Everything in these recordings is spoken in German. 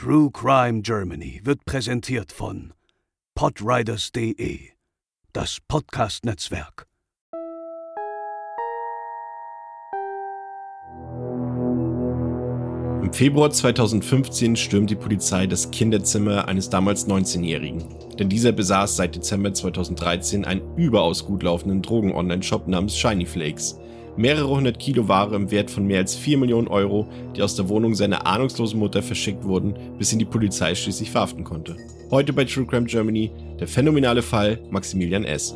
True Crime Germany wird präsentiert von podriders.de, das Podcast-Netzwerk. Im Februar 2015 stürmt die Polizei das Kinderzimmer eines damals 19-Jährigen. Denn dieser besaß seit Dezember 2013 einen überaus gut laufenden Drogen-Online-Shop namens Shiny Flakes mehrere hundert Kilo Ware im Wert von mehr als 4 Millionen Euro, die aus der Wohnung seiner ahnungslosen Mutter verschickt wurden, bis ihn die Polizei schließlich verhaften konnte. Heute bei True Crime Germany der phänomenale Fall Maximilian S.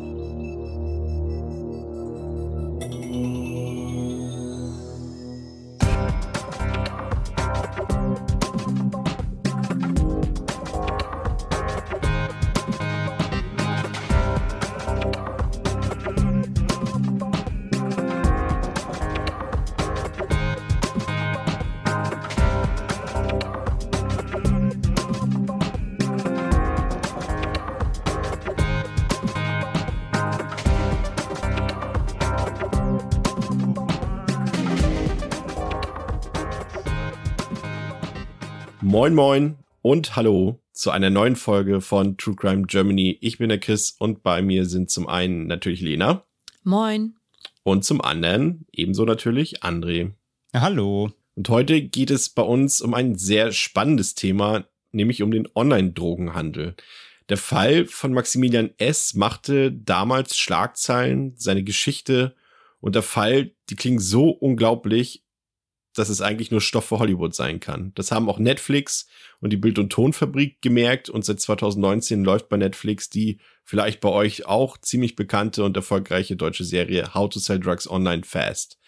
Moin Moin und Hallo zu einer neuen Folge von True Crime Germany. Ich bin der Chris und bei mir sind zum einen natürlich Lena. Moin. Und zum anderen ebenso natürlich André. Hallo. Und heute geht es bei uns um ein sehr spannendes Thema, nämlich um den Online-Drogenhandel. Der Fall von Maximilian S. machte damals Schlagzeilen, seine Geschichte und der Fall, die klingen so unglaublich dass es eigentlich nur Stoff für Hollywood sein kann. Das haben auch Netflix und die Bild- und Tonfabrik gemerkt und seit 2019 läuft bei Netflix die vielleicht bei euch auch ziemlich bekannte und erfolgreiche deutsche Serie How to Sell Drugs Online Fast,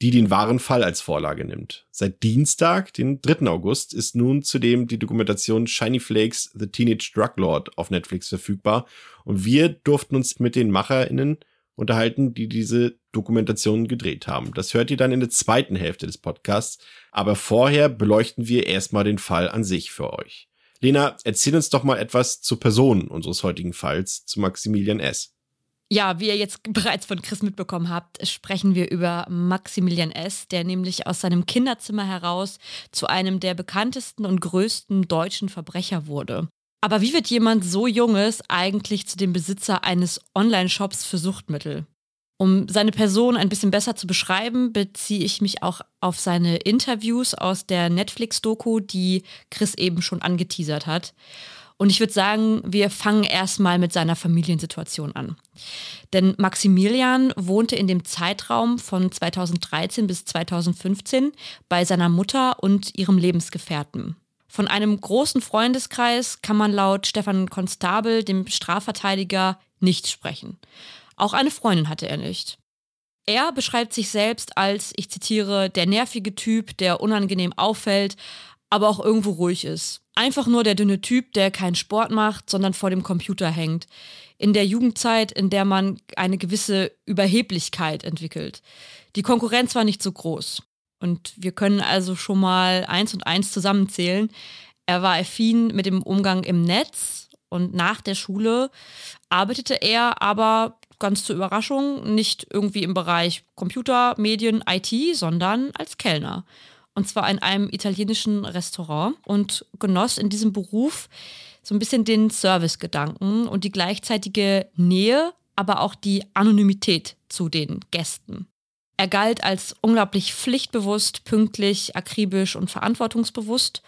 die den wahren Fall als Vorlage nimmt. Seit Dienstag, den 3. August, ist nun zudem die Dokumentation Shiny Flakes The Teenage Drug Lord auf Netflix verfügbar und wir durften uns mit den MacherInnen unterhalten, die diese Dokumentation gedreht haben. Das hört ihr dann in der zweiten Hälfte des Podcasts. Aber vorher beleuchten wir erstmal den Fall an sich für euch. Lena, erzähl uns doch mal etwas zur Person unseres heutigen Falls, zu Maximilian S. Ja, wie ihr jetzt bereits von Chris mitbekommen habt, sprechen wir über Maximilian S., der nämlich aus seinem Kinderzimmer heraus zu einem der bekanntesten und größten deutschen Verbrecher wurde. Aber wie wird jemand so Junges eigentlich zu dem Besitzer eines Online-Shops für Suchtmittel? Um seine Person ein bisschen besser zu beschreiben, beziehe ich mich auch auf seine Interviews aus der Netflix-Doku, die Chris eben schon angeteasert hat. Und ich würde sagen, wir fangen erstmal mit seiner Familiensituation an. Denn Maximilian wohnte in dem Zeitraum von 2013 bis 2015 bei seiner Mutter und ihrem Lebensgefährten. Von einem großen Freundeskreis kann man laut Stefan Konstabel, dem Strafverteidiger, nicht sprechen. Auch eine Freundin hatte er nicht. Er beschreibt sich selbst als, ich zitiere, der nervige Typ, der unangenehm auffällt, aber auch irgendwo ruhig ist. Einfach nur der dünne Typ, der keinen Sport macht, sondern vor dem Computer hängt. In der Jugendzeit, in der man eine gewisse Überheblichkeit entwickelt. Die Konkurrenz war nicht so groß. Und wir können also schon mal eins und eins zusammenzählen. Er war affin mit dem Umgang im Netz und nach der Schule arbeitete er aber ganz zur Überraschung nicht irgendwie im Bereich Computer, Medien, IT, sondern als Kellner. Und zwar in einem italienischen Restaurant und genoss in diesem Beruf so ein bisschen den Servicegedanken und die gleichzeitige Nähe, aber auch die Anonymität zu den Gästen. Er galt als unglaublich pflichtbewusst, pünktlich, akribisch und verantwortungsbewusst.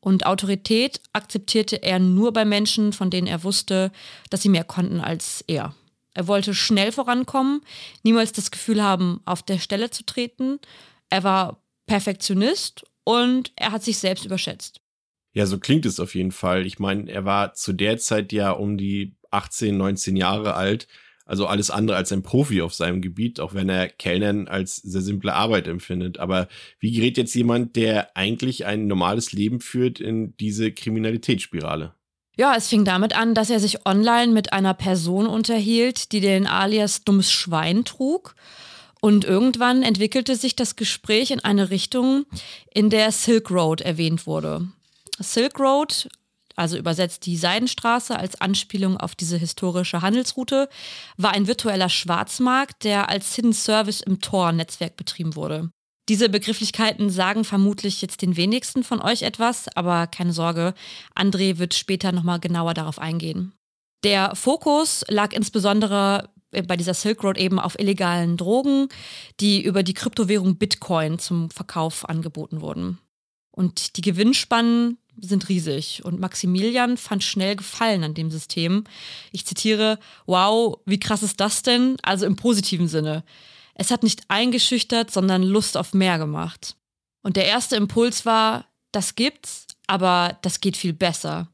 Und Autorität akzeptierte er nur bei Menschen, von denen er wusste, dass sie mehr konnten als er. Er wollte schnell vorankommen, niemals das Gefühl haben, auf der Stelle zu treten. Er war Perfektionist und er hat sich selbst überschätzt. Ja, so klingt es auf jeden Fall. Ich meine, er war zu der Zeit ja um die 18, 19 Jahre alt also alles andere als ein Profi auf seinem Gebiet, auch wenn er Kellnern als sehr simple Arbeit empfindet. Aber wie gerät jetzt jemand, der eigentlich ein normales Leben führt, in diese Kriminalitätsspirale? Ja, es fing damit an, dass er sich online mit einer Person unterhielt, die den Alias dummes Schwein trug. Und irgendwann entwickelte sich das Gespräch in eine Richtung, in der Silk Road erwähnt wurde. Silk Road, also übersetzt die Seidenstraße als Anspielung auf diese historische Handelsroute, war ein virtueller Schwarzmarkt, der als Hidden Service im Tor-Netzwerk betrieben wurde. Diese Begrifflichkeiten sagen vermutlich jetzt den wenigsten von euch etwas, aber keine Sorge, André wird später nochmal genauer darauf eingehen. Der Fokus lag insbesondere bei dieser Silk Road eben auf illegalen Drogen, die über die Kryptowährung Bitcoin zum Verkauf angeboten wurden. Und die Gewinnspannen sind riesig und Maximilian fand schnell Gefallen an dem System. Ich zitiere, wow, wie krass ist das denn? Also im positiven Sinne. Es hat nicht eingeschüchtert, sondern Lust auf mehr gemacht. Und der erste Impuls war, das gibt's, aber das geht viel besser.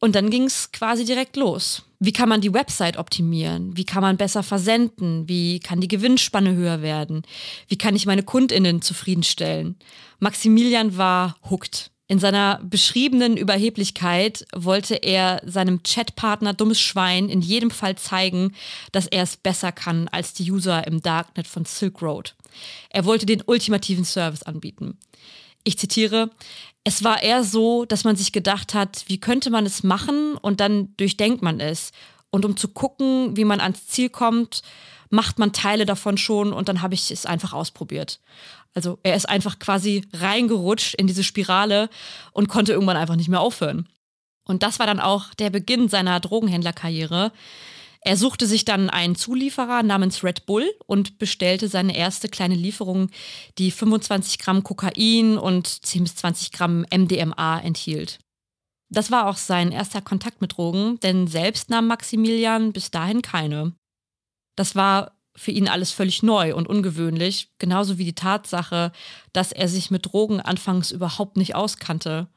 Und dann ging es quasi direkt los. Wie kann man die Website optimieren? Wie kann man besser versenden? Wie kann die Gewinnspanne höher werden? Wie kann ich meine Kundinnen zufriedenstellen? Maximilian war hooked. In seiner beschriebenen Überheblichkeit wollte er seinem Chatpartner dummes Schwein in jedem Fall zeigen, dass er es besser kann als die User im Darknet von Silk Road. Er wollte den ultimativen Service anbieten. Ich zitiere, es war eher so, dass man sich gedacht hat, wie könnte man es machen und dann durchdenkt man es. Und um zu gucken, wie man ans Ziel kommt, macht man Teile davon schon und dann habe ich es einfach ausprobiert. Also er ist einfach quasi reingerutscht in diese Spirale und konnte irgendwann einfach nicht mehr aufhören. Und das war dann auch der Beginn seiner Drogenhändlerkarriere. Er suchte sich dann einen Zulieferer namens Red Bull und bestellte seine erste kleine Lieferung, die 25 Gramm Kokain und 10 bis 20 Gramm MDMA enthielt. Das war auch sein erster Kontakt mit Drogen, denn selbst nahm Maximilian bis dahin keine. Das war für ihn alles völlig neu und ungewöhnlich, genauso wie die Tatsache, dass er sich mit Drogen anfangs überhaupt nicht auskannte.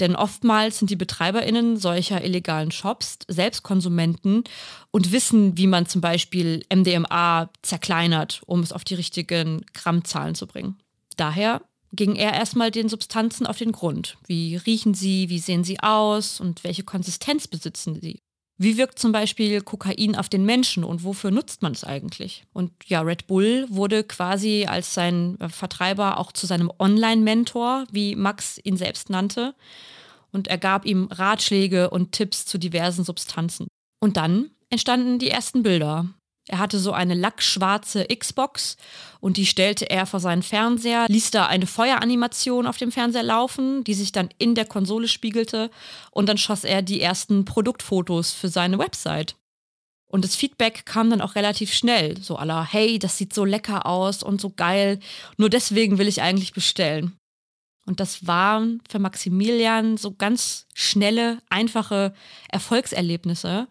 Denn oftmals sind die BetreiberInnen solcher illegalen Shops selbst Konsumenten und wissen, wie man zum Beispiel MDMA zerkleinert, um es auf die richtigen Grammzahlen zu bringen. Daher ging er erstmal den Substanzen auf den Grund. Wie riechen sie, wie sehen sie aus und welche Konsistenz besitzen sie? Wie wirkt zum Beispiel Kokain auf den Menschen und wofür nutzt man es eigentlich? Und ja, Red Bull wurde quasi als sein Vertreiber auch zu seinem Online-Mentor, wie Max ihn selbst nannte. Und er gab ihm Ratschläge und Tipps zu diversen Substanzen. Und dann entstanden die ersten Bilder. Er hatte so eine lackschwarze Xbox und die stellte er vor seinen Fernseher, ließ da eine Feueranimation auf dem Fernseher laufen, die sich dann in der Konsole spiegelte und dann schoss er die ersten Produktfotos für seine Website. Und das Feedback kam dann auch relativ schnell, so aller, hey, das sieht so lecker aus und so geil, nur deswegen will ich eigentlich bestellen. Und das waren für Maximilian so ganz schnelle, einfache Erfolgserlebnisse.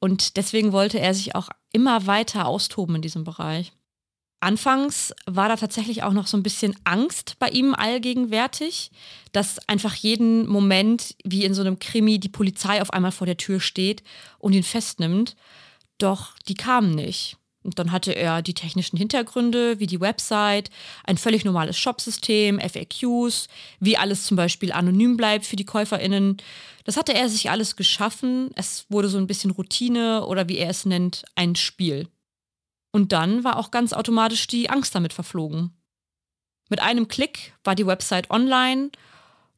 Und deswegen wollte er sich auch immer weiter austoben in diesem Bereich. Anfangs war da tatsächlich auch noch so ein bisschen Angst bei ihm allgegenwärtig, dass einfach jeden Moment, wie in so einem Krimi, die Polizei auf einmal vor der Tür steht und ihn festnimmt. Doch die kamen nicht. Und dann hatte er die technischen Hintergründe, wie die Website, ein völlig normales Shopsystem, FAQs, wie alles zum Beispiel anonym bleibt für die KäuferInnen. Das hatte er sich alles geschaffen. Es wurde so ein bisschen Routine oder wie er es nennt, ein Spiel. Und dann war auch ganz automatisch die Angst damit verflogen. Mit einem Klick war die Website online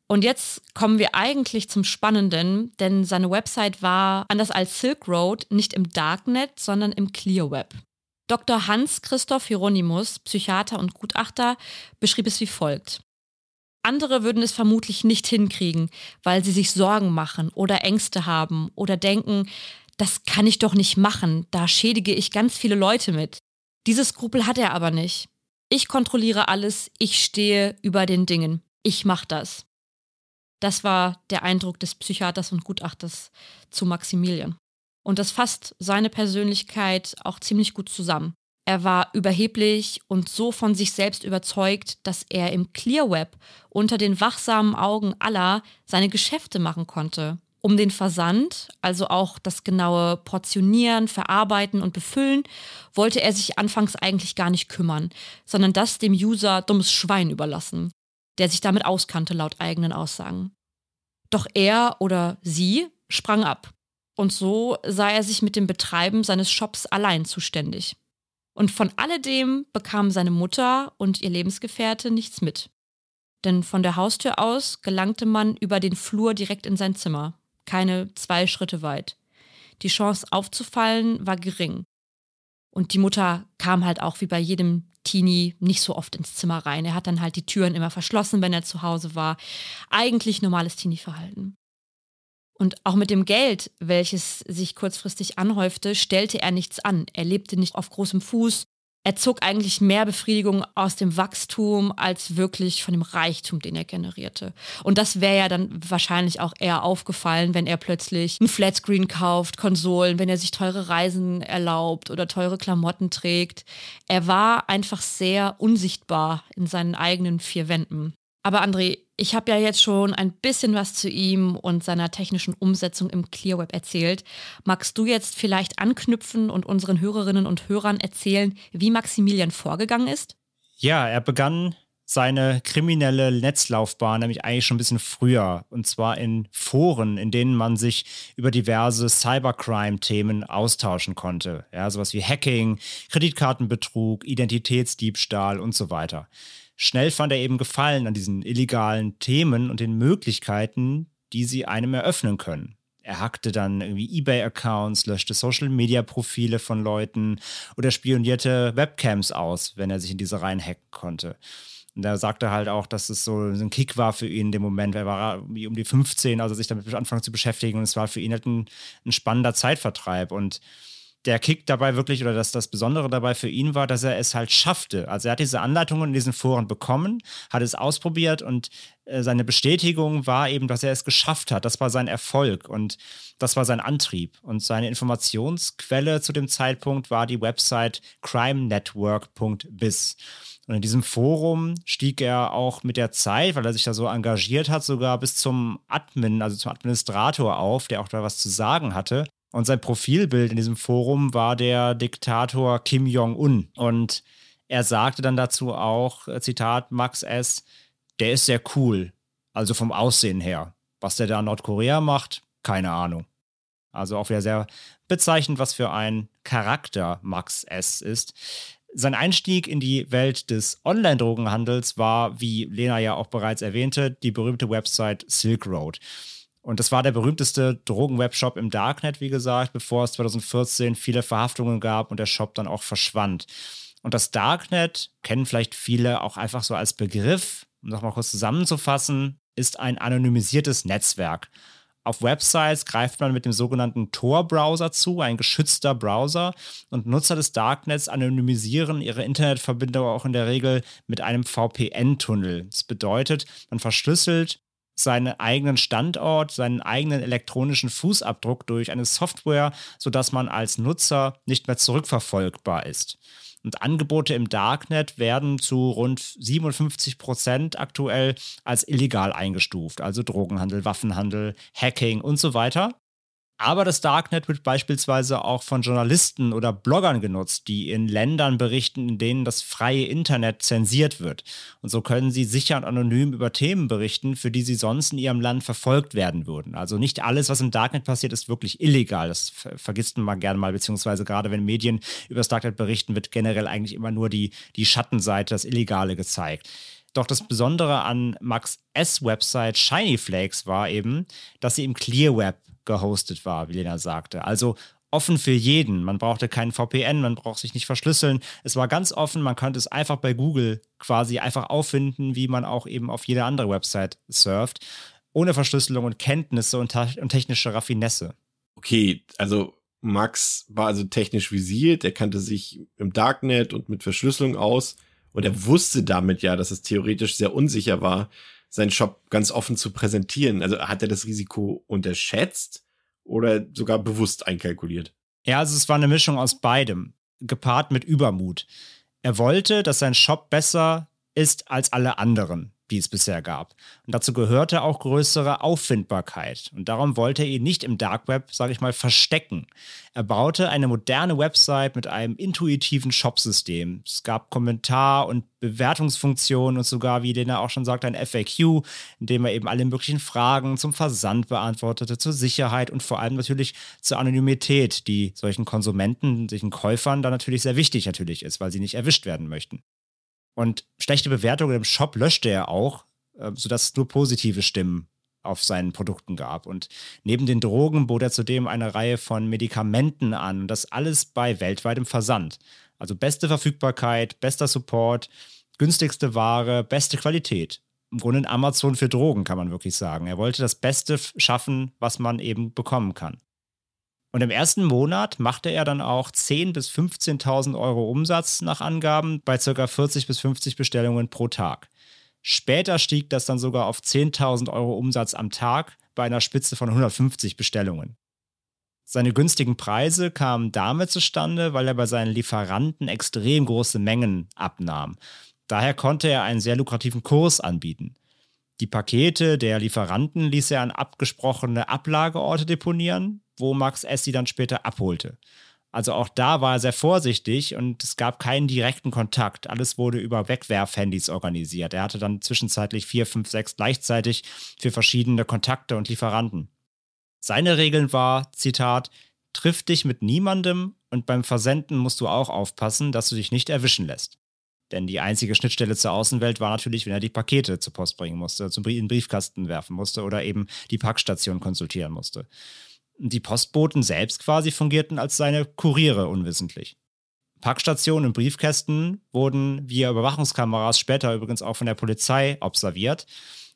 und jetzt kommen wir eigentlich zum Spannenden, denn seine Website war, anders als Silk Road, nicht im Darknet, sondern im Clear Web. Dr. Hans-Christoph Hieronymus, Psychiater und Gutachter, beschrieb es wie folgt. Andere würden es vermutlich nicht hinkriegen, weil sie sich Sorgen machen oder Ängste haben oder denken, das kann ich doch nicht machen, da schädige ich ganz viele Leute mit. Diese Skrupel hat er aber nicht. Ich kontrolliere alles, ich stehe über den Dingen. Ich mach das. Das war der Eindruck des Psychiaters und Gutachters zu Maximilian. Und das fasst seine Persönlichkeit auch ziemlich gut zusammen. Er war überheblich und so von sich selbst überzeugt, dass er im Clear Web unter den wachsamen Augen aller seine Geschäfte machen konnte. Um den Versand, also auch das genaue Portionieren, Verarbeiten und Befüllen, wollte er sich anfangs eigentlich gar nicht kümmern, sondern das dem User dummes Schwein überlassen, der sich damit auskannte laut eigenen Aussagen. Doch er oder sie sprang ab. Und so sah er sich mit dem Betreiben seines Shops allein zuständig. Und von alledem bekam seine Mutter und ihr Lebensgefährte nichts mit. Denn von der Haustür aus gelangte man über den Flur direkt in sein Zimmer, keine zwei Schritte weit. Die Chance aufzufallen war gering. Und die Mutter kam halt auch wie bei jedem Teenie nicht so oft ins Zimmer rein. Er hat dann halt die Türen immer verschlossen, wenn er zu Hause war. Eigentlich normales Teenie-Verhalten. Und auch mit dem Geld, welches sich kurzfristig anhäufte, stellte er nichts an. Er lebte nicht auf großem Fuß. Er zog eigentlich mehr Befriedigung aus dem Wachstum als wirklich von dem Reichtum, den er generierte. Und das wäre ja dann wahrscheinlich auch eher aufgefallen, wenn er plötzlich ein Flatscreen kauft, Konsolen, wenn er sich teure Reisen erlaubt oder teure Klamotten trägt. Er war einfach sehr unsichtbar in seinen eigenen vier Wänden. Aber André, ich habe ja jetzt schon ein bisschen was zu ihm und seiner technischen Umsetzung im Clearweb erzählt. Magst du jetzt vielleicht anknüpfen und unseren Hörerinnen und Hörern erzählen, wie Maximilian vorgegangen ist? Ja, er begann seine kriminelle Netzlaufbahn nämlich eigentlich schon ein bisschen früher. Und zwar in Foren, in denen man sich über diverse Cybercrime-Themen austauschen konnte. Ja, sowas wie Hacking, Kreditkartenbetrug, Identitätsdiebstahl und so weiter schnell fand er eben Gefallen an diesen illegalen Themen und den Möglichkeiten, die sie einem eröffnen können. Er hackte dann irgendwie eBay-Accounts, löschte Social-Media-Profile von Leuten oder spionierte Webcams aus, wenn er sich in diese Reihen hacken konnte. Und er sagte halt auch, dass es so ein Kick war für ihn in dem Moment. Er war um die 15, also sich damit anfangen zu beschäftigen. Und es war für ihn halt ein, ein spannender Zeitvertreib. Und der Kick dabei wirklich oder das, das Besondere dabei für ihn war, dass er es halt schaffte. Also er hat diese Anleitungen in diesen Foren bekommen, hat es ausprobiert und äh, seine Bestätigung war eben, dass er es geschafft hat. Das war sein Erfolg und das war sein Antrieb. Und seine Informationsquelle zu dem Zeitpunkt war die Website crimenetwork.biz. Und in diesem Forum stieg er auch mit der Zeit, weil er sich da so engagiert hat, sogar bis zum Admin, also zum Administrator auf, der auch da was zu sagen hatte. Und sein Profilbild in diesem Forum war der Diktator Kim Jong-un. Und er sagte dann dazu auch, äh, Zitat, Max S., der ist sehr cool, also vom Aussehen her. Was der da in Nordkorea macht, keine Ahnung. Also auch wieder sehr bezeichnend, was für ein Charakter Max S. ist. Sein Einstieg in die Welt des Online-Drogenhandels war, wie Lena ja auch bereits erwähnte, die berühmte Website Silk Road. Und das war der berühmteste Drogenwebshop im Darknet, wie gesagt, bevor es 2014 viele Verhaftungen gab und der Shop dann auch verschwand. Und das Darknet kennen vielleicht viele auch einfach so als Begriff, um das mal kurz zusammenzufassen, ist ein anonymisiertes Netzwerk. Auf Websites greift man mit dem sogenannten Tor-Browser zu, ein geschützter Browser, und Nutzer des Darknets anonymisieren ihre Internetverbindung auch in der Regel mit einem VPN-Tunnel. Das bedeutet, man verschlüsselt seinen eigenen Standort, seinen eigenen elektronischen Fußabdruck durch eine Software, sodass man als Nutzer nicht mehr zurückverfolgbar ist. Und Angebote im Darknet werden zu rund 57 Prozent aktuell als illegal eingestuft, also Drogenhandel, Waffenhandel, Hacking und so weiter. Aber das Darknet wird beispielsweise auch von Journalisten oder Bloggern genutzt, die in Ländern berichten, in denen das freie Internet zensiert wird. Und so können sie sicher und anonym über Themen berichten, für die sie sonst in ihrem Land verfolgt werden würden. Also nicht alles, was im Darknet passiert, ist wirklich illegal. Das vergisst man gerne mal, beziehungsweise gerade wenn Medien über das Darknet berichten, wird generell eigentlich immer nur die, die Schattenseite, das Illegale gezeigt. Doch das Besondere an Max S. Website Shiny Flakes war eben, dass sie im Clear Web gehostet war, wie Lena sagte. Also offen für jeden. Man brauchte keinen VPN, man braucht sich nicht verschlüsseln. Es war ganz offen, man konnte es einfach bei Google quasi einfach auffinden, wie man auch eben auf jede andere Website surft, ohne Verschlüsselung und Kenntnisse und, und technische Raffinesse. Okay, also Max war also technisch visiert, er kannte sich im Darknet und mit Verschlüsselung aus und er wusste damit ja, dass es theoretisch sehr unsicher war, seinen Shop ganz offen zu präsentieren. Also hat er das Risiko unterschätzt oder sogar bewusst einkalkuliert? Ja, also es war eine Mischung aus beidem, gepaart mit Übermut. Er wollte, dass sein Shop besser ist als alle anderen die es bisher gab. Und dazu gehörte auch größere Auffindbarkeit. Und darum wollte er ihn nicht im Dark Web, sage ich mal, verstecken. Er baute eine moderne Website mit einem intuitiven Shopsystem. Es gab Kommentar- und Bewertungsfunktionen und sogar, wie Lena auch schon sagt, ein FAQ, in dem er eben alle möglichen Fragen zum Versand beantwortete, zur Sicherheit und vor allem natürlich zur Anonymität, die solchen Konsumenten, solchen Käufern da natürlich sehr wichtig natürlich ist, weil sie nicht erwischt werden möchten. Und schlechte Bewertungen im Shop löschte er auch, äh, sodass es nur positive Stimmen auf seinen Produkten gab. Und neben den Drogen bot er zudem eine Reihe von Medikamenten an. Das alles bei weltweitem Versand. Also beste Verfügbarkeit, bester Support, günstigste Ware, beste Qualität. Im Grunde ein Amazon für Drogen, kann man wirklich sagen. Er wollte das Beste schaffen, was man eben bekommen kann. Und im ersten Monat machte er dann auch 10.000 bis 15.000 Euro Umsatz nach Angaben bei ca. 40 bis 50 Bestellungen pro Tag. Später stieg das dann sogar auf 10.000 Euro Umsatz am Tag bei einer Spitze von 150 Bestellungen. Seine günstigen Preise kamen damit zustande, weil er bei seinen Lieferanten extrem große Mengen abnahm. Daher konnte er einen sehr lukrativen Kurs anbieten. Die Pakete der Lieferanten ließ er an abgesprochene Ablageorte deponieren, wo Max S. sie dann später abholte. Also auch da war er sehr vorsichtig und es gab keinen direkten Kontakt. Alles wurde über Wegwerfhandys organisiert. Er hatte dann zwischenzeitlich vier, fünf, sechs gleichzeitig für verschiedene Kontakte und Lieferanten. Seine Regeln war, Zitat, triff dich mit niemandem und beim Versenden musst du auch aufpassen, dass du dich nicht erwischen lässt. Denn die einzige Schnittstelle zur Außenwelt war natürlich, wenn er die Pakete zur Post bringen musste, zum in den Briefkasten werfen musste oder eben die Packstation konsultieren musste. Die Postboten selbst quasi fungierten als seine Kuriere unwissentlich. Packstationen und Briefkästen wurden via Überwachungskameras später übrigens auch von der Polizei observiert.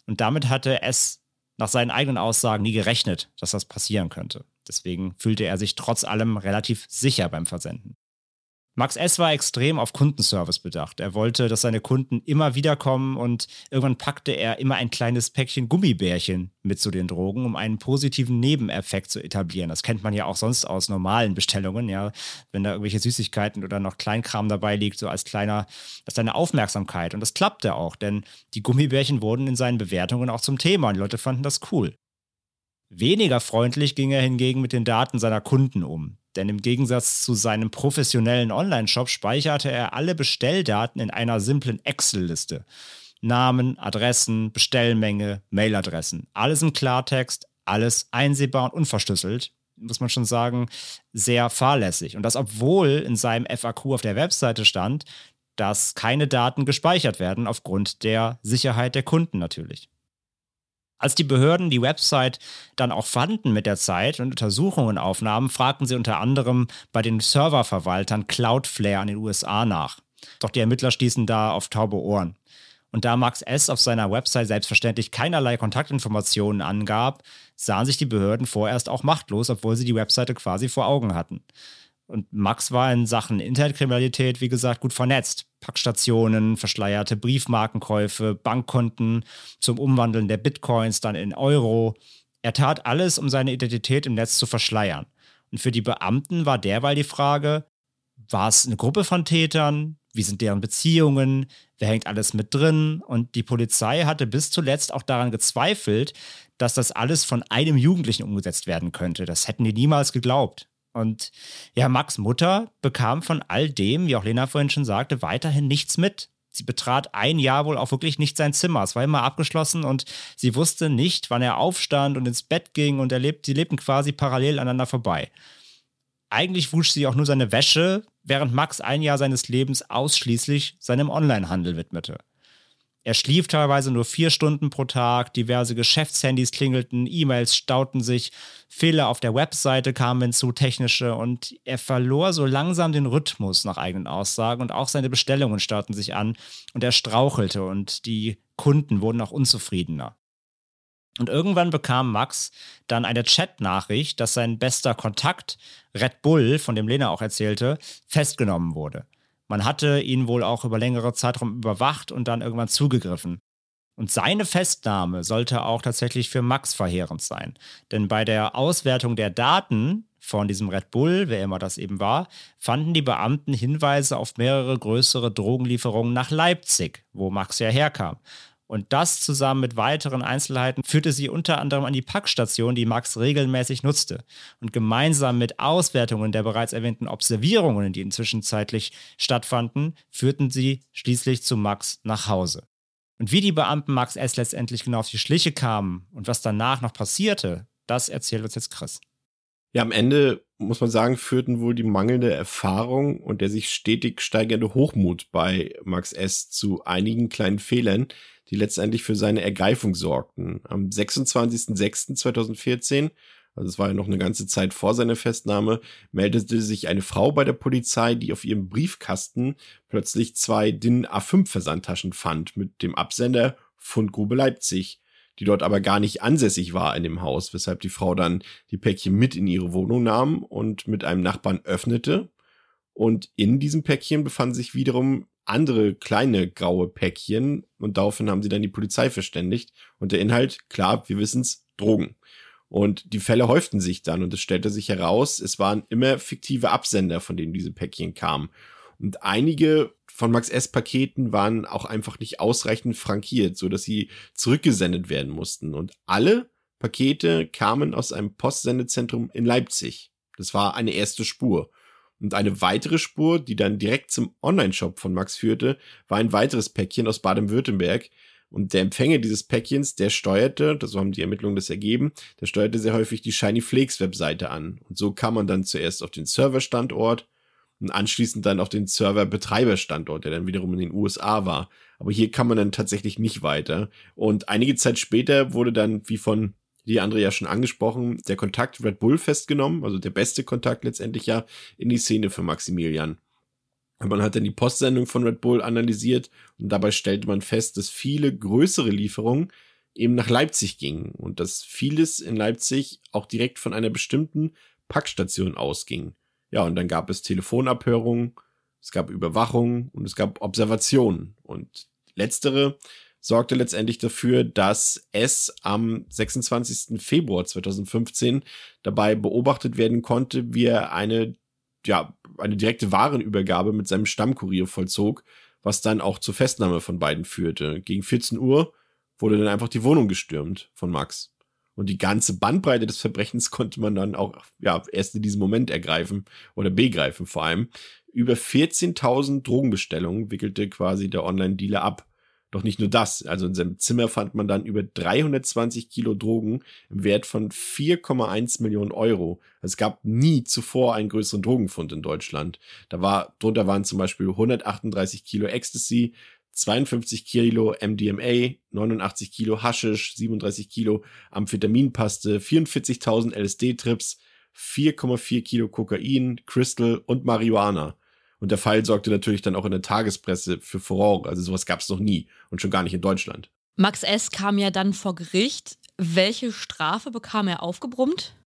Und damit hatte es nach seinen eigenen Aussagen nie gerechnet, dass das passieren könnte. Deswegen fühlte er sich trotz allem relativ sicher beim Versenden. Max S. war extrem auf Kundenservice bedacht. Er wollte, dass seine Kunden immer wieder kommen und irgendwann packte er immer ein kleines Päckchen Gummibärchen mit zu den Drogen, um einen positiven Nebeneffekt zu etablieren. Das kennt man ja auch sonst aus normalen Bestellungen, ja. Wenn da irgendwelche Süßigkeiten oder noch Kleinkram dabei liegt, so als kleiner, als deine Aufmerksamkeit. Und das klappte auch, denn die Gummibärchen wurden in seinen Bewertungen auch zum Thema und die Leute fanden das cool. Weniger freundlich ging er hingegen mit den Daten seiner Kunden um. Denn im Gegensatz zu seinem professionellen Online-Shop speicherte er alle Bestelldaten in einer simplen Excel-Liste. Namen, Adressen, Bestellmenge, Mailadressen. Alles im Klartext, alles einsehbar und unverschlüsselt. Muss man schon sagen, sehr fahrlässig. Und das, obwohl in seinem FAQ auf der Webseite stand, dass keine Daten gespeichert werden, aufgrund der Sicherheit der Kunden natürlich. Als die Behörden die Website dann auch fanden mit der Zeit und Untersuchungen aufnahmen, fragten sie unter anderem bei den Serververwaltern Cloudflare in den USA nach. Doch die Ermittler stießen da auf taube Ohren. Und da Max S. auf seiner Website selbstverständlich keinerlei Kontaktinformationen angab, sahen sich die Behörden vorerst auch machtlos, obwohl sie die Webseite quasi vor Augen hatten. Und Max war in Sachen Internetkriminalität, wie gesagt, gut vernetzt. Packstationen, verschleierte Briefmarkenkäufe, Bankkonten zum Umwandeln der Bitcoins dann in Euro. Er tat alles, um seine Identität im Netz zu verschleiern. Und für die Beamten war derweil die Frage, war es eine Gruppe von Tätern? Wie sind deren Beziehungen? Wer hängt alles mit drin? Und die Polizei hatte bis zuletzt auch daran gezweifelt, dass das alles von einem Jugendlichen umgesetzt werden könnte. Das hätten die niemals geglaubt. Und ja, Max Mutter bekam von all dem, wie auch Lena vorhin schon sagte, weiterhin nichts mit. Sie betrat ein Jahr wohl auch wirklich nicht sein Zimmer. Es war immer abgeschlossen und sie wusste nicht, wann er aufstand und ins Bett ging und er lebt, sie lebten quasi parallel aneinander vorbei. Eigentlich wusch sie auch nur seine Wäsche, während Max ein Jahr seines Lebens ausschließlich seinem Onlinehandel widmete. Er schlief teilweise nur vier Stunden pro Tag, diverse Geschäftshandys klingelten, E-Mails stauten sich, Fehler auf der Webseite kamen hinzu, technische, und er verlor so langsam den Rhythmus nach eigenen Aussagen und auch seine Bestellungen stauten sich an und er strauchelte und die Kunden wurden auch unzufriedener. Und irgendwann bekam Max dann eine Chat-Nachricht, dass sein bester Kontakt, Red Bull, von dem Lena auch erzählte, festgenommen wurde. Man hatte ihn wohl auch über längere Zeitraum überwacht und dann irgendwann zugegriffen. Und seine Festnahme sollte auch tatsächlich für Max verheerend sein. Denn bei der Auswertung der Daten von diesem Red Bull, wer immer das eben war, fanden die Beamten Hinweise auf mehrere größere Drogenlieferungen nach Leipzig, wo Max ja herkam. Und das zusammen mit weiteren Einzelheiten führte sie unter anderem an die Packstation, die Max regelmäßig nutzte. Und gemeinsam mit Auswertungen der bereits erwähnten Observierungen, die inzwischen zeitlich stattfanden, führten sie schließlich zu Max nach Hause. Und wie die Beamten Max S. letztendlich genau auf die Schliche kamen und was danach noch passierte, das erzählt uns jetzt Chris. Ja, am Ende muss man sagen, führten wohl die mangelnde Erfahrung und der sich stetig steigernde Hochmut bei Max S. zu einigen kleinen Fehlern, die letztendlich für seine Ergreifung sorgten. Am 26.06.2014 also es war ja noch eine ganze Zeit vor seiner Festnahme, meldete sich eine Frau bei der Polizei, die auf ihrem Briefkasten plötzlich zwei DIN A5 Versandtaschen fand mit dem Absender Fundgrube Leipzig, die dort aber gar nicht ansässig war in dem Haus, weshalb die Frau dann die Päckchen mit in ihre Wohnung nahm und mit einem Nachbarn öffnete. Und in diesem Päckchen befanden sich wiederum andere kleine graue Päckchen und daraufhin haben sie dann die Polizei verständigt. Und der Inhalt, klar, wir wissen's, Drogen. Und die Fälle häuften sich dann und es stellte sich heraus, es waren immer fiktive Absender, von denen diese Päckchen kamen. Und einige von Max S. Paketen waren auch einfach nicht ausreichend frankiert, so dass sie zurückgesendet werden mussten. Und alle Pakete kamen aus einem Postsendezentrum in Leipzig. Das war eine erste Spur. Und eine weitere Spur, die dann direkt zum Online-Shop von Max führte, war ein weiteres Päckchen aus Baden-Württemberg. Und der Empfänger dieses Päckchens, der steuerte, so haben die Ermittlungen das ergeben, der steuerte sehr häufig die Shiny Flakes Webseite an. Und so kam man dann zuerst auf den Serverstandort und anschließend dann auf den Serverbetreiberstandort, der dann wiederum in den USA war. Aber hier kann man dann tatsächlich nicht weiter. Und einige Zeit später wurde dann, wie von die André ja schon angesprochen, der Kontakt Red Bull festgenommen, also der beste Kontakt letztendlich ja in die Szene für Maximilian. Und man hat dann die Postsendung von Red Bull analysiert und dabei stellte man fest, dass viele größere Lieferungen eben nach Leipzig gingen und dass vieles in Leipzig auch direkt von einer bestimmten Packstation ausging. Ja, und dann gab es Telefonabhörungen, es gab Überwachung und es gab Observationen. Und letztere sorgte letztendlich dafür, dass es am 26. Februar 2015 dabei beobachtet werden konnte, wie er eine, ja, eine direkte Warenübergabe mit seinem Stammkurier vollzog, was dann auch zur Festnahme von beiden führte. Gegen 14 Uhr wurde dann einfach die Wohnung gestürmt von Max. Und die ganze Bandbreite des Verbrechens konnte man dann auch ja, erst in diesem Moment ergreifen oder begreifen vor allem. Über 14.000 Drogenbestellungen wickelte quasi der Online-Dealer ab. Doch nicht nur das. Also in seinem Zimmer fand man dann über 320 Kilo Drogen im Wert von 4,1 Millionen Euro. Es gab nie zuvor einen größeren Drogenfund in Deutschland. Da war, drunter waren zum Beispiel 138 Kilo Ecstasy, 52 Kilo MDMA, 89 Kilo Haschisch, 37 Kilo Amphetaminpaste, 44.000 LSD-Trips, 4,4 Kilo Kokain, Crystal und Marihuana. Und der Fall sorgte natürlich dann auch in der Tagespresse für Furore. Also sowas gab es noch nie und schon gar nicht in Deutschland. Max S. kam ja dann vor Gericht. Welche Strafe bekam er aufgebrummt?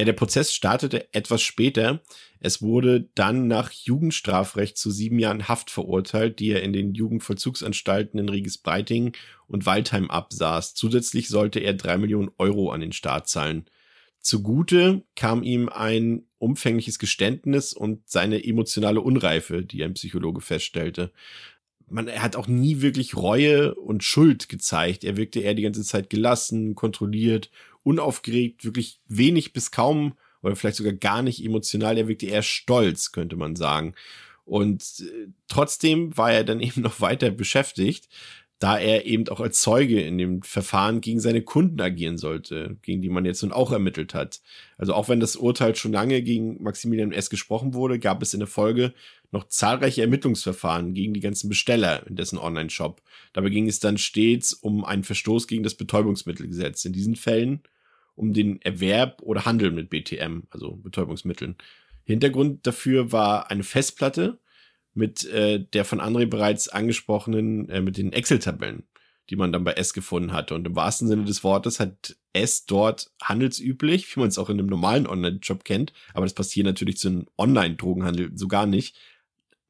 Ja, der Prozess startete etwas später. Es wurde dann nach Jugendstrafrecht zu sieben Jahren Haft verurteilt, die er in den Jugendvollzugsanstalten in Regis-Breiting und Waldheim absaß. Zusätzlich sollte er drei Millionen Euro an den Staat zahlen. Zugute kam ihm ein umfängliches Geständnis und seine emotionale Unreife, die ein Psychologe feststellte. Man, er hat auch nie wirklich Reue und Schuld gezeigt. Er wirkte eher die ganze Zeit gelassen, kontrolliert unaufgeregt, wirklich wenig bis kaum oder vielleicht sogar gar nicht emotional. Er wirkte eher stolz, könnte man sagen. Und äh, trotzdem war er dann eben noch weiter beschäftigt, da er eben auch als Zeuge in dem Verfahren gegen seine Kunden agieren sollte, gegen die man jetzt nun auch ermittelt hat. Also auch wenn das Urteil schon lange gegen Maximilian S. gesprochen wurde, gab es in der Folge noch zahlreiche Ermittlungsverfahren gegen die ganzen Besteller in dessen Online-Shop. Dabei ging es dann stets um einen Verstoß gegen das Betäubungsmittelgesetz. In diesen Fällen um den Erwerb oder Handel mit BTM, also Betäubungsmitteln. Hintergrund dafür war eine Festplatte mit äh, der von André bereits angesprochenen, äh, mit den Excel-Tabellen, die man dann bei S gefunden hatte. Und im wahrsten Sinne des Wortes hat S dort handelsüblich, wie man es auch in einem normalen Online-Shop kennt, aber das passt hier natürlich zu einem Online-Drogenhandel so gar nicht,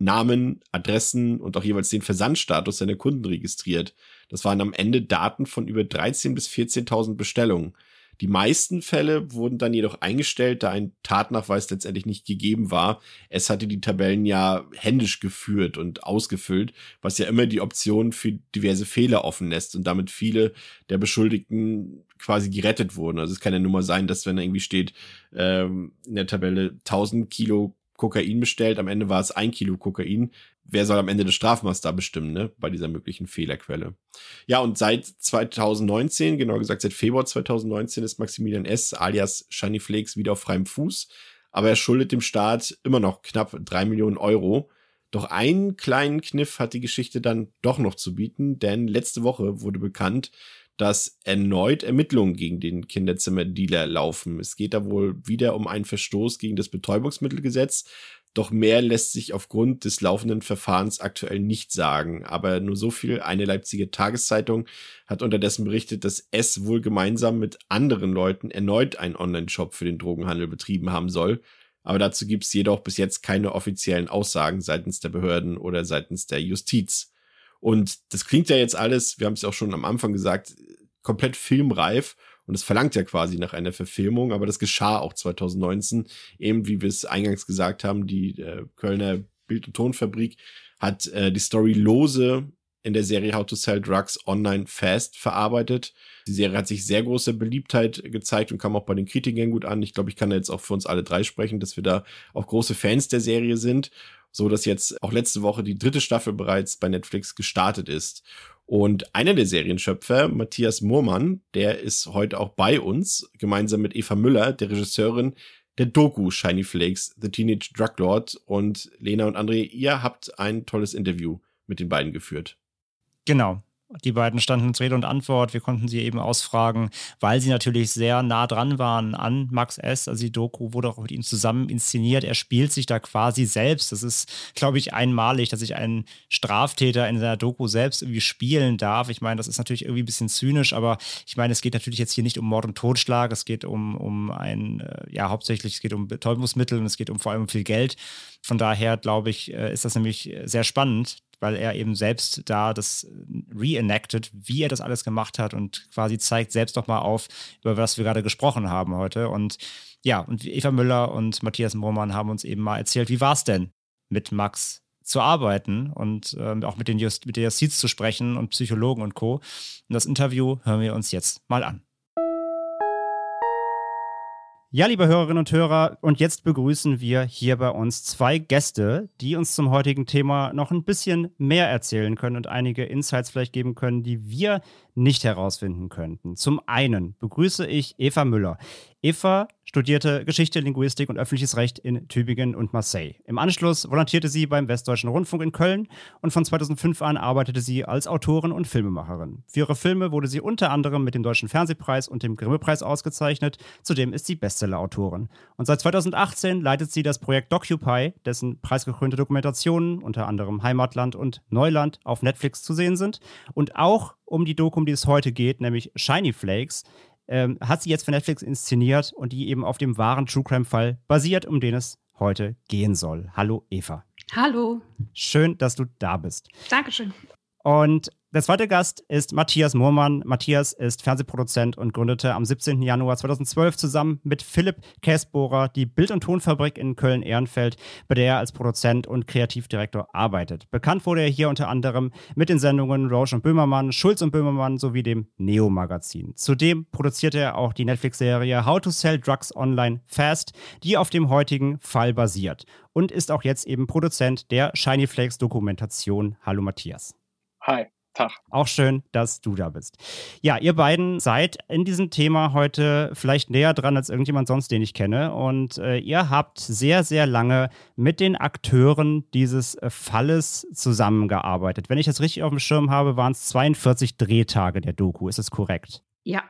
Namen, Adressen und auch jeweils den Versandstatus seiner Kunden registriert. Das waren am Ende Daten von über 13.000 bis 14.000 Bestellungen. Die meisten Fälle wurden dann jedoch eingestellt, da ein Tatnachweis letztendlich nicht gegeben war. Es hatte die Tabellen ja händisch geführt und ausgefüllt, was ja immer die Option für diverse Fehler offen lässt und damit viele der Beschuldigten quasi gerettet wurden. Also es kann ja nur mal sein, dass wenn da irgendwie steht, ähm, in der Tabelle 1000 Kilo Kokain bestellt, am Ende war es ein Kilo Kokain. Wer soll am Ende das Strafmaß da bestimmen, ne? Bei dieser möglichen Fehlerquelle. Ja, und seit 2019, genau gesagt seit Februar 2019, ist Maximilian S. alias Shiny Flakes wieder auf freiem Fuß. Aber er schuldet dem Staat immer noch knapp drei Millionen Euro. Doch einen kleinen Kniff hat die Geschichte dann doch noch zu bieten, denn letzte Woche wurde bekannt, dass erneut Ermittlungen gegen den Kinderzimmerdealer laufen. Es geht da wohl wieder um einen Verstoß gegen das Betäubungsmittelgesetz. Doch mehr lässt sich aufgrund des laufenden Verfahrens aktuell nicht sagen. Aber nur so viel. Eine Leipziger Tageszeitung hat unterdessen berichtet, dass es wohl gemeinsam mit anderen Leuten erneut einen Online-Shop für den Drogenhandel betrieben haben soll. Aber dazu gibt es jedoch bis jetzt keine offiziellen Aussagen seitens der Behörden oder seitens der Justiz. Und das klingt ja jetzt alles, wir haben es ja auch schon am Anfang gesagt, komplett filmreif. Und es verlangt ja quasi nach einer Verfilmung, aber das geschah auch 2019. Eben wie wir es eingangs gesagt haben, die äh, Kölner Bild- und Tonfabrik hat äh, die Story lose in der Serie How to Sell Drugs Online Fast verarbeitet. Die Serie hat sich sehr große Beliebtheit gezeigt und kam auch bei den Kritikern gut an. Ich glaube, ich kann jetzt auch für uns alle drei sprechen, dass wir da auch große Fans der Serie sind, so dass jetzt auch letzte Woche die dritte Staffel bereits bei Netflix gestartet ist. Und einer der Serienschöpfer, Matthias Moormann, der ist heute auch bei uns, gemeinsam mit Eva Müller, der Regisseurin der Doku Shiny Flakes, The Teenage Drug Lord. Und Lena und André, ihr habt ein tolles Interview mit den beiden geführt. Genau. Die beiden standen uns Rede und Antwort. Wir konnten sie eben ausfragen, weil sie natürlich sehr nah dran waren an Max S. Also die Doku wurde auch mit ihm zusammen inszeniert. Er spielt sich da quasi selbst. Das ist, glaube ich, einmalig, dass sich ein Straftäter in der Doku selbst irgendwie spielen darf. Ich meine, das ist natürlich irgendwie ein bisschen zynisch, aber ich meine, es geht natürlich jetzt hier nicht um Mord und Totschlag. Es geht um, um ein, äh, ja, hauptsächlich, es geht um Betäubungsmittel und es geht um vor allem um viel Geld. Von daher, glaube ich, äh, ist das nämlich sehr spannend, weil er eben selbst da das reenacted, wie er das alles gemacht hat und quasi zeigt selbst doch mal auf, über was wir gerade gesprochen haben heute. Und ja, und Eva Müller und Matthias Mohrmann haben uns eben mal erzählt, wie war es denn mit Max zu arbeiten und äh, auch mit, den Just mit der Justiz zu sprechen und Psychologen und Co. Und das Interview hören wir uns jetzt mal an. Ja, liebe Hörerinnen und Hörer, und jetzt begrüßen wir hier bei uns zwei Gäste, die uns zum heutigen Thema noch ein bisschen mehr erzählen können und einige Insights vielleicht geben können, die wir nicht herausfinden könnten. Zum einen begrüße ich Eva Müller. Eva studierte Geschichte, Linguistik und öffentliches Recht in Tübingen und Marseille. Im Anschluss volontierte sie beim Westdeutschen Rundfunk in Köln und von 2005 an arbeitete sie als Autorin und Filmemacherin. Für ihre Filme wurde sie unter anderem mit dem Deutschen Fernsehpreis und dem Grimme-Preis ausgezeichnet. Zudem ist sie Bestsellerautorin. Und seit 2018 leitet sie das Projekt DocuPy, dessen preisgekrönte Dokumentationen, unter anderem Heimatland und Neuland, auf Netflix zu sehen sind. Und auch um die Doku, um die es heute geht, nämlich Shiny Flakes, ähm, hat sie jetzt für Netflix inszeniert und die eben auf dem wahren True Crime-Fall basiert, um den es heute gehen soll. Hallo Eva. Hallo. Schön, dass du da bist. Dankeschön. Und der zweite Gast ist Matthias Moormann. Matthias ist Fernsehproduzent und gründete am 17. Januar 2012 zusammen mit Philipp Käsbohrer die Bild- und Tonfabrik in Köln-Ehrenfeld, bei der er als Produzent und Kreativdirektor arbeitet. Bekannt wurde er hier unter anderem mit den Sendungen Roche und Böhmermann, Schulz und Böhmermann sowie dem Neo-Magazin. Zudem produzierte er auch die Netflix-Serie How to Sell Drugs Online Fast, die auf dem heutigen Fall basiert und ist auch jetzt eben Produzent der Shiny Flakes Dokumentation. Hallo Matthias. Hi. Tag. Auch schön, dass du da bist. Ja, ihr beiden seid in diesem Thema heute vielleicht näher dran als irgendjemand sonst, den ich kenne. Und äh, ihr habt sehr, sehr lange mit den Akteuren dieses äh, Falles zusammengearbeitet. Wenn ich das richtig auf dem Schirm habe, waren es 42 Drehtage der Doku. Ist das korrekt? Ja.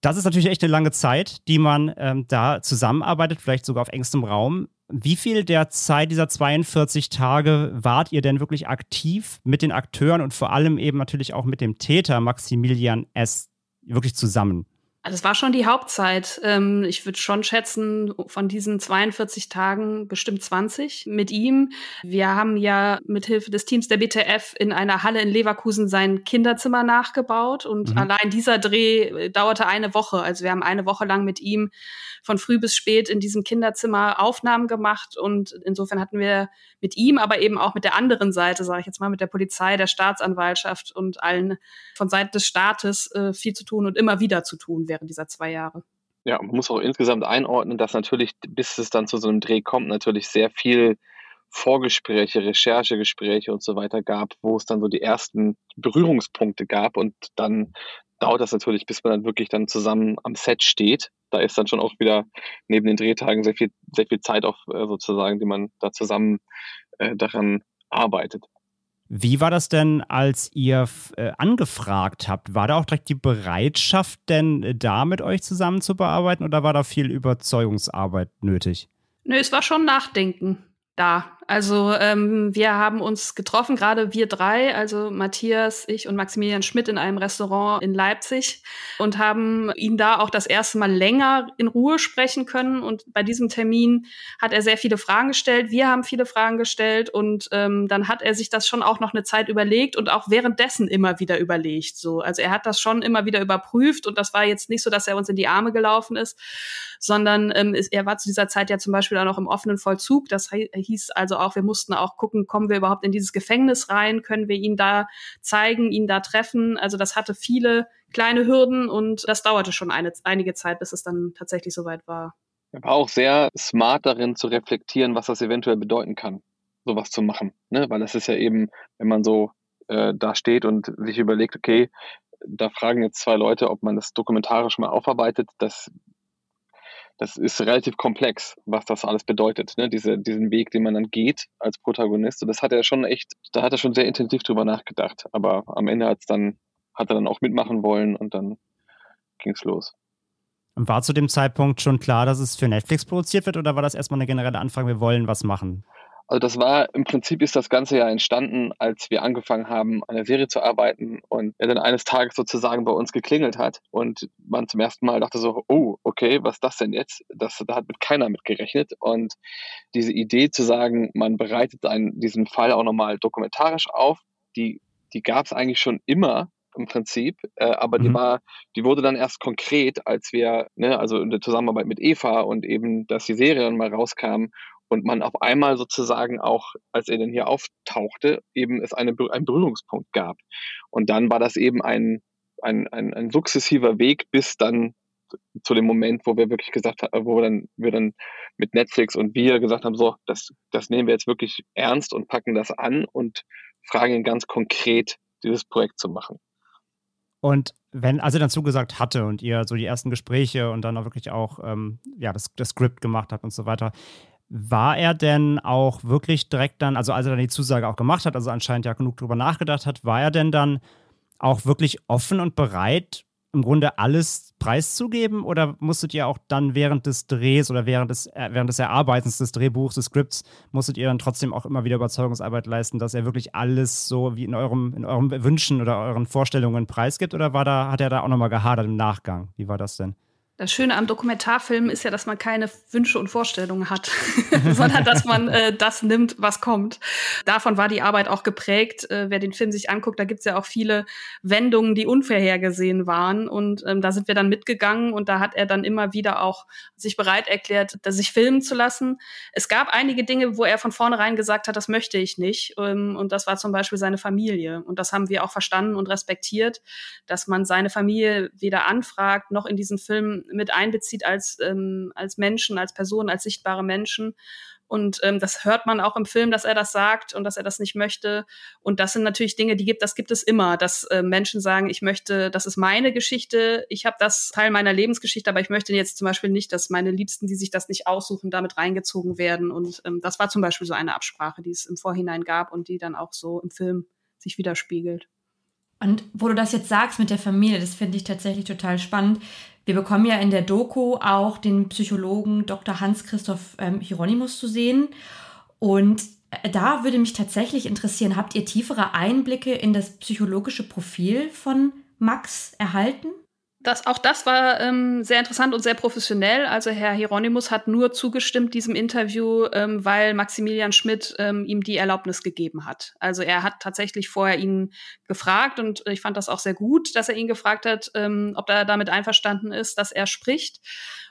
Das ist natürlich echt eine lange Zeit, die man ähm, da zusammenarbeitet, vielleicht sogar auf engstem Raum. Wie viel der Zeit dieser 42 Tage wart ihr denn wirklich aktiv mit den Akteuren und vor allem eben natürlich auch mit dem Täter Maximilian S. wirklich zusammen? Also es war schon die Hauptzeit. Ähm, ich würde schon schätzen, von diesen 42 Tagen bestimmt 20 mit ihm. Wir haben ja mithilfe des Teams der BTF in einer Halle in Leverkusen sein Kinderzimmer nachgebaut und mhm. allein dieser Dreh äh, dauerte eine Woche. Also wir haben eine Woche lang mit ihm von früh bis spät in diesem Kinderzimmer Aufnahmen gemacht und insofern hatten wir mit ihm, aber eben auch mit der anderen Seite, sage ich jetzt mal, mit der Polizei, der Staatsanwaltschaft und allen von Seiten des Staates äh, viel zu tun und immer wieder zu tun während dieser zwei Jahre. Ja, man muss auch insgesamt einordnen, dass natürlich, bis es dann zu so einem Dreh kommt, natürlich sehr viel Vorgespräche, Recherchegespräche und so weiter gab, wo es dann so die ersten Berührungspunkte gab und dann dauert das natürlich, bis man dann wirklich dann zusammen am Set steht. Da ist dann schon auch wieder neben den Drehtagen sehr viel, sehr viel Zeit auch äh, sozusagen, die man da zusammen äh, daran arbeitet. Wie war das denn, als ihr äh, angefragt habt? War da auch direkt die Bereitschaft denn, äh, da mit euch zusammen zu bearbeiten oder war da viel Überzeugungsarbeit nötig? Nö, es war schon Nachdenken da. Also ähm, wir haben uns getroffen, gerade wir drei, also Matthias, ich und Maximilian Schmidt in einem Restaurant in Leipzig und haben ihn da auch das erste Mal länger in Ruhe sprechen können. Und bei diesem Termin hat er sehr viele Fragen gestellt. Wir haben viele Fragen gestellt und ähm, dann hat er sich das schon auch noch eine Zeit überlegt und auch währenddessen immer wieder überlegt. So, also er hat das schon immer wieder überprüft und das war jetzt nicht so, dass er uns in die Arme gelaufen ist, sondern ähm, ist, er war zu dieser Zeit ja zum Beispiel auch noch im offenen Vollzug. Das hieß also auch, wir mussten auch gucken, kommen wir überhaupt in dieses Gefängnis rein, können wir ihn da zeigen, ihn da treffen. Also das hatte viele kleine Hürden und das dauerte schon eine, einige Zeit, bis es dann tatsächlich soweit war. Er war auch sehr smart darin zu reflektieren, was das eventuell bedeuten kann, sowas zu machen. Ne? Weil es ist ja eben, wenn man so äh, da steht und sich überlegt, okay, da fragen jetzt zwei Leute, ob man das dokumentarisch mal aufarbeitet, das das ist relativ komplex, was das alles bedeutet, ne? Diese, diesen Weg, den man dann geht als Protagonist. Und das hat er schon echt, da hat er schon sehr intensiv drüber nachgedacht. Aber am Ende hat's dann, hat er dann auch mitmachen wollen und dann ging's los. Und war zu dem Zeitpunkt schon klar, dass es für Netflix produziert wird oder war das erstmal eine generelle Anfrage, wir wollen was machen? Also das war, im Prinzip ist das Ganze ja entstanden, als wir angefangen haben, an der Serie zu arbeiten und er dann eines Tages sozusagen bei uns geklingelt hat und man zum ersten Mal dachte so, oh, okay, was ist das denn jetzt? Das, da hat mit keiner mit gerechnet und diese Idee zu sagen, man bereitet einen, diesen Fall auch nochmal dokumentarisch auf, die, die gab es eigentlich schon immer, im Prinzip, äh, aber mhm. die war, die wurde dann erst konkret, als wir, ne, also in der Zusammenarbeit mit Eva und eben, dass die Serie dann mal rauskam und man auf einmal sozusagen auch, als er dann hier auftauchte, eben es eine, einen Berührungspunkt gab. Und dann war das eben ein, ein, ein, ein sukzessiver Weg bis dann zu dem Moment, wo wir wirklich gesagt haben, wo dann, wir dann mit Netflix und wir gesagt haben, so, das, das nehmen wir jetzt wirklich ernst und packen das an und fragen ihn ganz konkret, dieses Projekt zu machen. Und wenn, als er dann zugesagt hatte und ihr so die ersten Gespräche und dann auch wirklich auch ähm, ja, das, das Skript gemacht habt und so weiter, war er denn auch wirklich direkt dann, also als er dann die Zusage auch gemacht hat, also anscheinend ja genug drüber nachgedacht hat, war er denn dann auch wirklich offen und bereit, im Grunde alles preiszugeben? Oder musstet ihr auch dann während des Drehs oder während des, äh, während des Erarbeitens des Drehbuchs, des Skripts, musstet ihr dann trotzdem auch immer wieder Überzeugungsarbeit leisten, dass er wirklich alles so wie in eurem, in euren Wünschen oder euren Vorstellungen preisgibt? Oder war da, hat er da auch nochmal gehadert im Nachgang? Wie war das denn? Das Schöne am Dokumentarfilm ist ja, dass man keine Wünsche und Vorstellungen hat, sondern dass man äh, das nimmt, was kommt. Davon war die Arbeit auch geprägt. Äh, wer den Film sich anguckt, da gibt's ja auch viele Wendungen, die unvorhergesehen waren. Und ähm, da sind wir dann mitgegangen und da hat er dann immer wieder auch sich bereit erklärt, sich filmen zu lassen. Es gab einige Dinge, wo er von vornherein gesagt hat, das möchte ich nicht. Ähm, und das war zum Beispiel seine Familie. Und das haben wir auch verstanden und respektiert, dass man seine Familie weder anfragt noch in diesen Film mit einbezieht als, ähm, als Menschen, als Personen, als sichtbare Menschen. Und ähm, das hört man auch im Film, dass er das sagt und dass er das nicht möchte. Und das sind natürlich Dinge, die gibt, das gibt es immer, dass äh, Menschen sagen, ich möchte, das ist meine Geschichte, ich habe das Teil meiner Lebensgeschichte, aber ich möchte jetzt zum Beispiel nicht, dass meine Liebsten, die sich das nicht aussuchen, damit reingezogen werden. Und ähm, das war zum Beispiel so eine Absprache, die es im Vorhinein gab und die dann auch so im Film sich widerspiegelt. Und wo du das jetzt sagst mit der Familie, das finde ich tatsächlich total spannend. Wir bekommen ja in der Doku auch den Psychologen Dr. Hans-Christoph ähm, Hieronymus zu sehen. Und äh, da würde mich tatsächlich interessieren, habt ihr tiefere Einblicke in das psychologische Profil von Max erhalten? Das, auch das war ähm, sehr interessant und sehr professionell. Also Herr Hieronymus hat nur zugestimmt diesem Interview, ähm, weil Maximilian Schmidt ähm, ihm die Erlaubnis gegeben hat. Also er hat tatsächlich vorher ihn gefragt und ich fand das auch sehr gut, dass er ihn gefragt hat, ähm, ob er damit einverstanden ist, dass er spricht.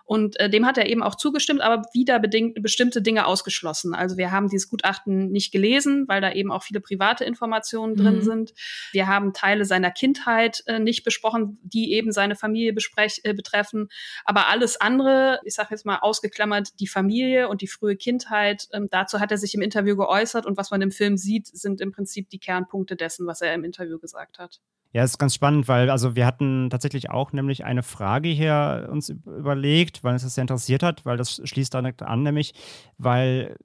Und äh, dem hat er eben auch zugestimmt, aber wieder bedingt, bestimmte Dinge ausgeschlossen. Also wir haben dieses Gutachten nicht gelesen, weil da eben auch viele private Informationen mhm. drin sind. Wir haben Teile seiner Kindheit äh, nicht besprochen, die eben seine Familie besprech, äh, betreffen. Aber alles andere, ich sage jetzt mal ausgeklammert, die Familie und die frühe Kindheit, ähm, dazu hat er sich im Interview geäußert. Und was man im Film sieht, sind im Prinzip die Kernpunkte dessen, was er im Interview gesagt hat. Ja, ist ganz spannend, weil also wir hatten tatsächlich auch nämlich eine Frage hier uns überlegt, weil uns das sehr interessiert hat, weil das schließt direkt an, nämlich, weil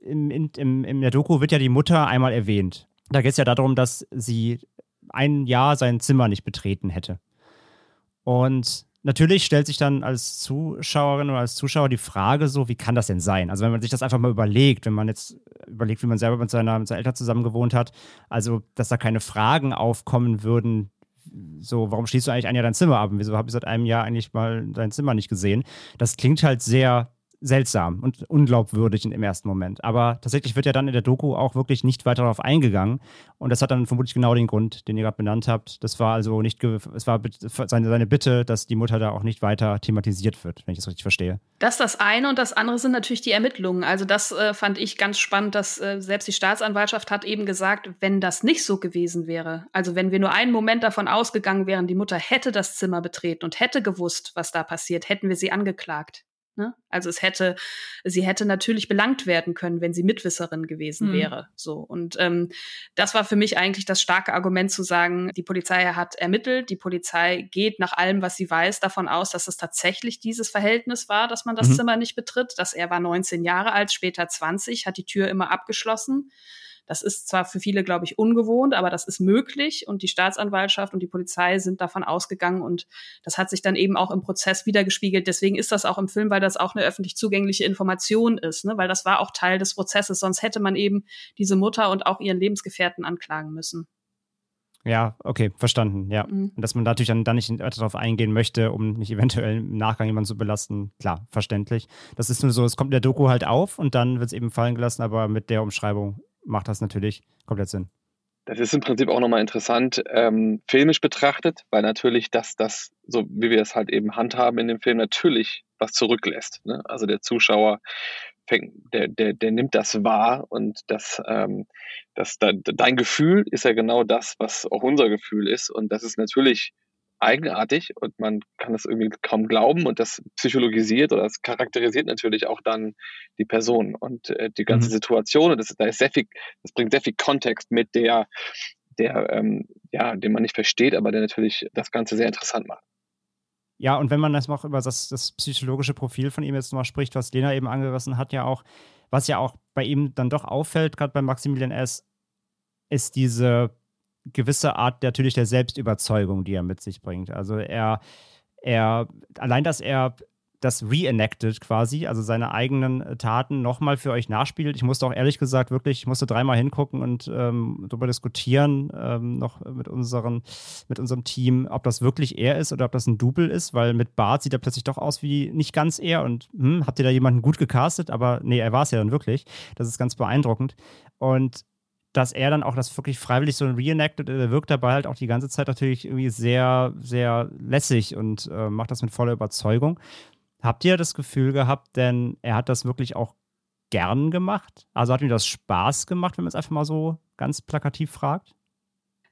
im, im, in der Doku wird ja die Mutter einmal erwähnt. Da geht es ja darum, dass sie ein Jahr sein Zimmer nicht betreten hätte. Und natürlich stellt sich dann als Zuschauerin oder als Zuschauer die Frage so, wie kann das denn sein? Also wenn man sich das einfach mal überlegt, wenn man jetzt überlegt, wie man selber mit, seiner, mit seinen Eltern zusammen gewohnt hat, also dass da keine Fragen aufkommen würden, so, warum schließt du eigentlich ein Jahr dein Zimmer ab? wieso habe ich seit einem Jahr eigentlich mal dein Zimmer nicht gesehen? Das klingt halt sehr seltsam und unglaubwürdig im ersten Moment. Aber tatsächlich wird ja dann in der Doku auch wirklich nicht weiter darauf eingegangen. Und das hat dann vermutlich genau den Grund, den ihr gerade benannt habt. Das war also nicht, es war seine, seine Bitte, dass die Mutter da auch nicht weiter thematisiert wird, wenn ich das richtig verstehe. Das ist das eine und das andere sind natürlich die Ermittlungen. Also das äh, fand ich ganz spannend, dass äh, selbst die Staatsanwaltschaft hat eben gesagt, wenn das nicht so gewesen wäre, also wenn wir nur einen Moment davon ausgegangen wären, die Mutter hätte das Zimmer betreten und hätte gewusst, was da passiert, hätten wir sie angeklagt. Ne? Also es hätte, sie hätte natürlich belangt werden können, wenn sie Mitwisserin gewesen mhm. wäre. So und ähm, das war für mich eigentlich das starke Argument zu sagen, die Polizei hat ermittelt, die Polizei geht nach allem, was sie weiß, davon aus, dass es tatsächlich dieses Verhältnis war, dass man das mhm. Zimmer nicht betritt. Dass er war 19 Jahre alt, später 20, hat die Tür immer abgeschlossen. Das ist zwar für viele, glaube ich, ungewohnt, aber das ist möglich und die Staatsanwaltschaft und die Polizei sind davon ausgegangen und das hat sich dann eben auch im Prozess wiedergespiegelt. Deswegen ist das auch im Film, weil das auch eine öffentlich zugängliche Information ist, ne? weil das war auch Teil des Prozesses. Sonst hätte man eben diese Mutter und auch ihren Lebensgefährten anklagen müssen. Ja, okay, verstanden, ja. Mhm. Und dass man natürlich dann, dann nicht weiter darauf eingehen möchte, um nicht eventuell im Nachgang jemanden zu belasten, klar, verständlich. Das ist nur so, es kommt in der Doku halt auf und dann wird es eben fallen gelassen, aber mit der Umschreibung macht das natürlich komplett Sinn. Das ist im Prinzip auch nochmal interessant, ähm, filmisch betrachtet, weil natürlich das, das, so wie wir es halt eben handhaben in dem Film, natürlich was zurücklässt. Ne? Also der Zuschauer fängt, der, der, der nimmt das wahr und das, ähm, das, dein Gefühl ist ja genau das, was auch unser Gefühl ist. Und das ist natürlich eigenartig und man kann das irgendwie kaum glauben und das psychologisiert oder das charakterisiert natürlich auch dann die Person und äh, die ganze mhm. Situation und das, da ist sehr viel, das bringt sehr viel Kontext mit, der, der, ähm, ja, den man nicht versteht, aber der natürlich das Ganze sehr interessant macht. Ja, und wenn man das noch über das, das psychologische Profil von ihm jetzt mal spricht, was Lena eben angerissen hat, ja auch, was ja auch bei ihm dann doch auffällt, gerade bei Maximilian S., ist diese gewisse Art natürlich der Selbstüberzeugung, die er mit sich bringt. Also er, er, allein, dass er das reenacted quasi, also seine eigenen Taten nochmal für euch nachspielt. Ich musste auch ehrlich gesagt wirklich, ich musste dreimal hingucken und ähm, darüber diskutieren, ähm, noch mit, unseren, mit unserem Team, ob das wirklich er ist oder ob das ein Double ist, weil mit Bart sieht er plötzlich doch aus wie nicht ganz er und hm, habt ihr da jemanden gut gecastet? Aber nee, er war es ja dann wirklich. Das ist ganz beeindruckend. Und dass er dann auch das wirklich freiwillig so reenacted, er wirkt dabei halt auch die ganze Zeit natürlich irgendwie sehr, sehr lässig und äh, macht das mit voller Überzeugung. Habt ihr das Gefühl gehabt, denn er hat das wirklich auch gern gemacht? Also hat ihm das Spaß gemacht, wenn man es einfach mal so ganz plakativ fragt?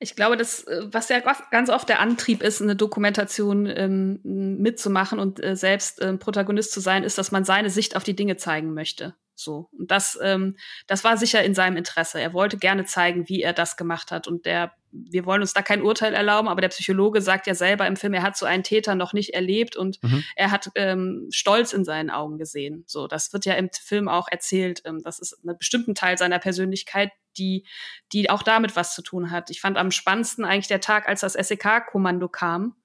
Ich glaube, das, äh, was ja ganz oft der Antrieb ist, eine Dokumentation ähm, mitzumachen und äh, selbst äh, Protagonist zu sein, ist, dass man seine Sicht auf die Dinge zeigen möchte. So. Und das, ähm, das war sicher in seinem Interesse. Er wollte gerne zeigen, wie er das gemacht hat. Und der, wir wollen uns da kein Urteil erlauben, aber der Psychologe sagt ja selber im Film, er hat so einen Täter noch nicht erlebt und mhm. er hat ähm, Stolz in seinen Augen gesehen. So, das wird ja im Film auch erzählt. Ähm, das ist ein bestimmten Teil seiner Persönlichkeit, die, die auch damit was zu tun hat. Ich fand am spannendsten eigentlich der Tag, als das SEK-Kommando kam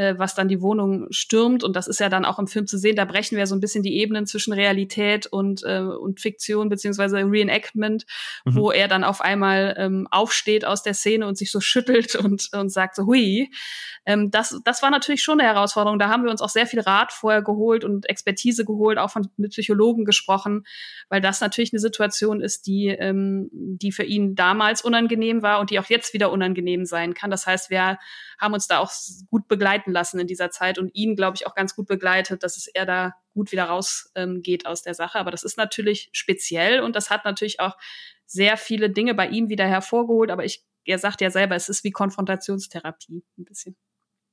äh, was dann die Wohnung stürmt. Und das ist ja dann auch im Film zu sehen. Da brechen wir so ein bisschen die Ebenen zwischen Realität und, äh, und Fiktion beziehungsweise Reenactment, mhm. wo er dann auf einmal ähm, aufsteht aus der Szene und sich so schüttelt und, und sagt so, hui. Ähm, das, das war natürlich schon eine Herausforderung. Da haben wir uns auch sehr viel Rat vorher geholt und Expertise geholt, auch von, mit Psychologen gesprochen, weil das natürlich eine Situation ist, die, ähm, die für ihn damals unangenehm war und die auch jetzt wieder unangenehm sein kann. Das heißt, wir haben uns da auch gut begleiten lassen in dieser Zeit und ihn, glaube ich, auch ganz gut begleitet, dass es er da gut wieder rausgeht ähm, aus der Sache. Aber das ist natürlich speziell und das hat natürlich auch sehr viele Dinge bei ihm wieder hervorgeholt. Aber ich, er sagt ja selber, es ist wie Konfrontationstherapie ein bisschen.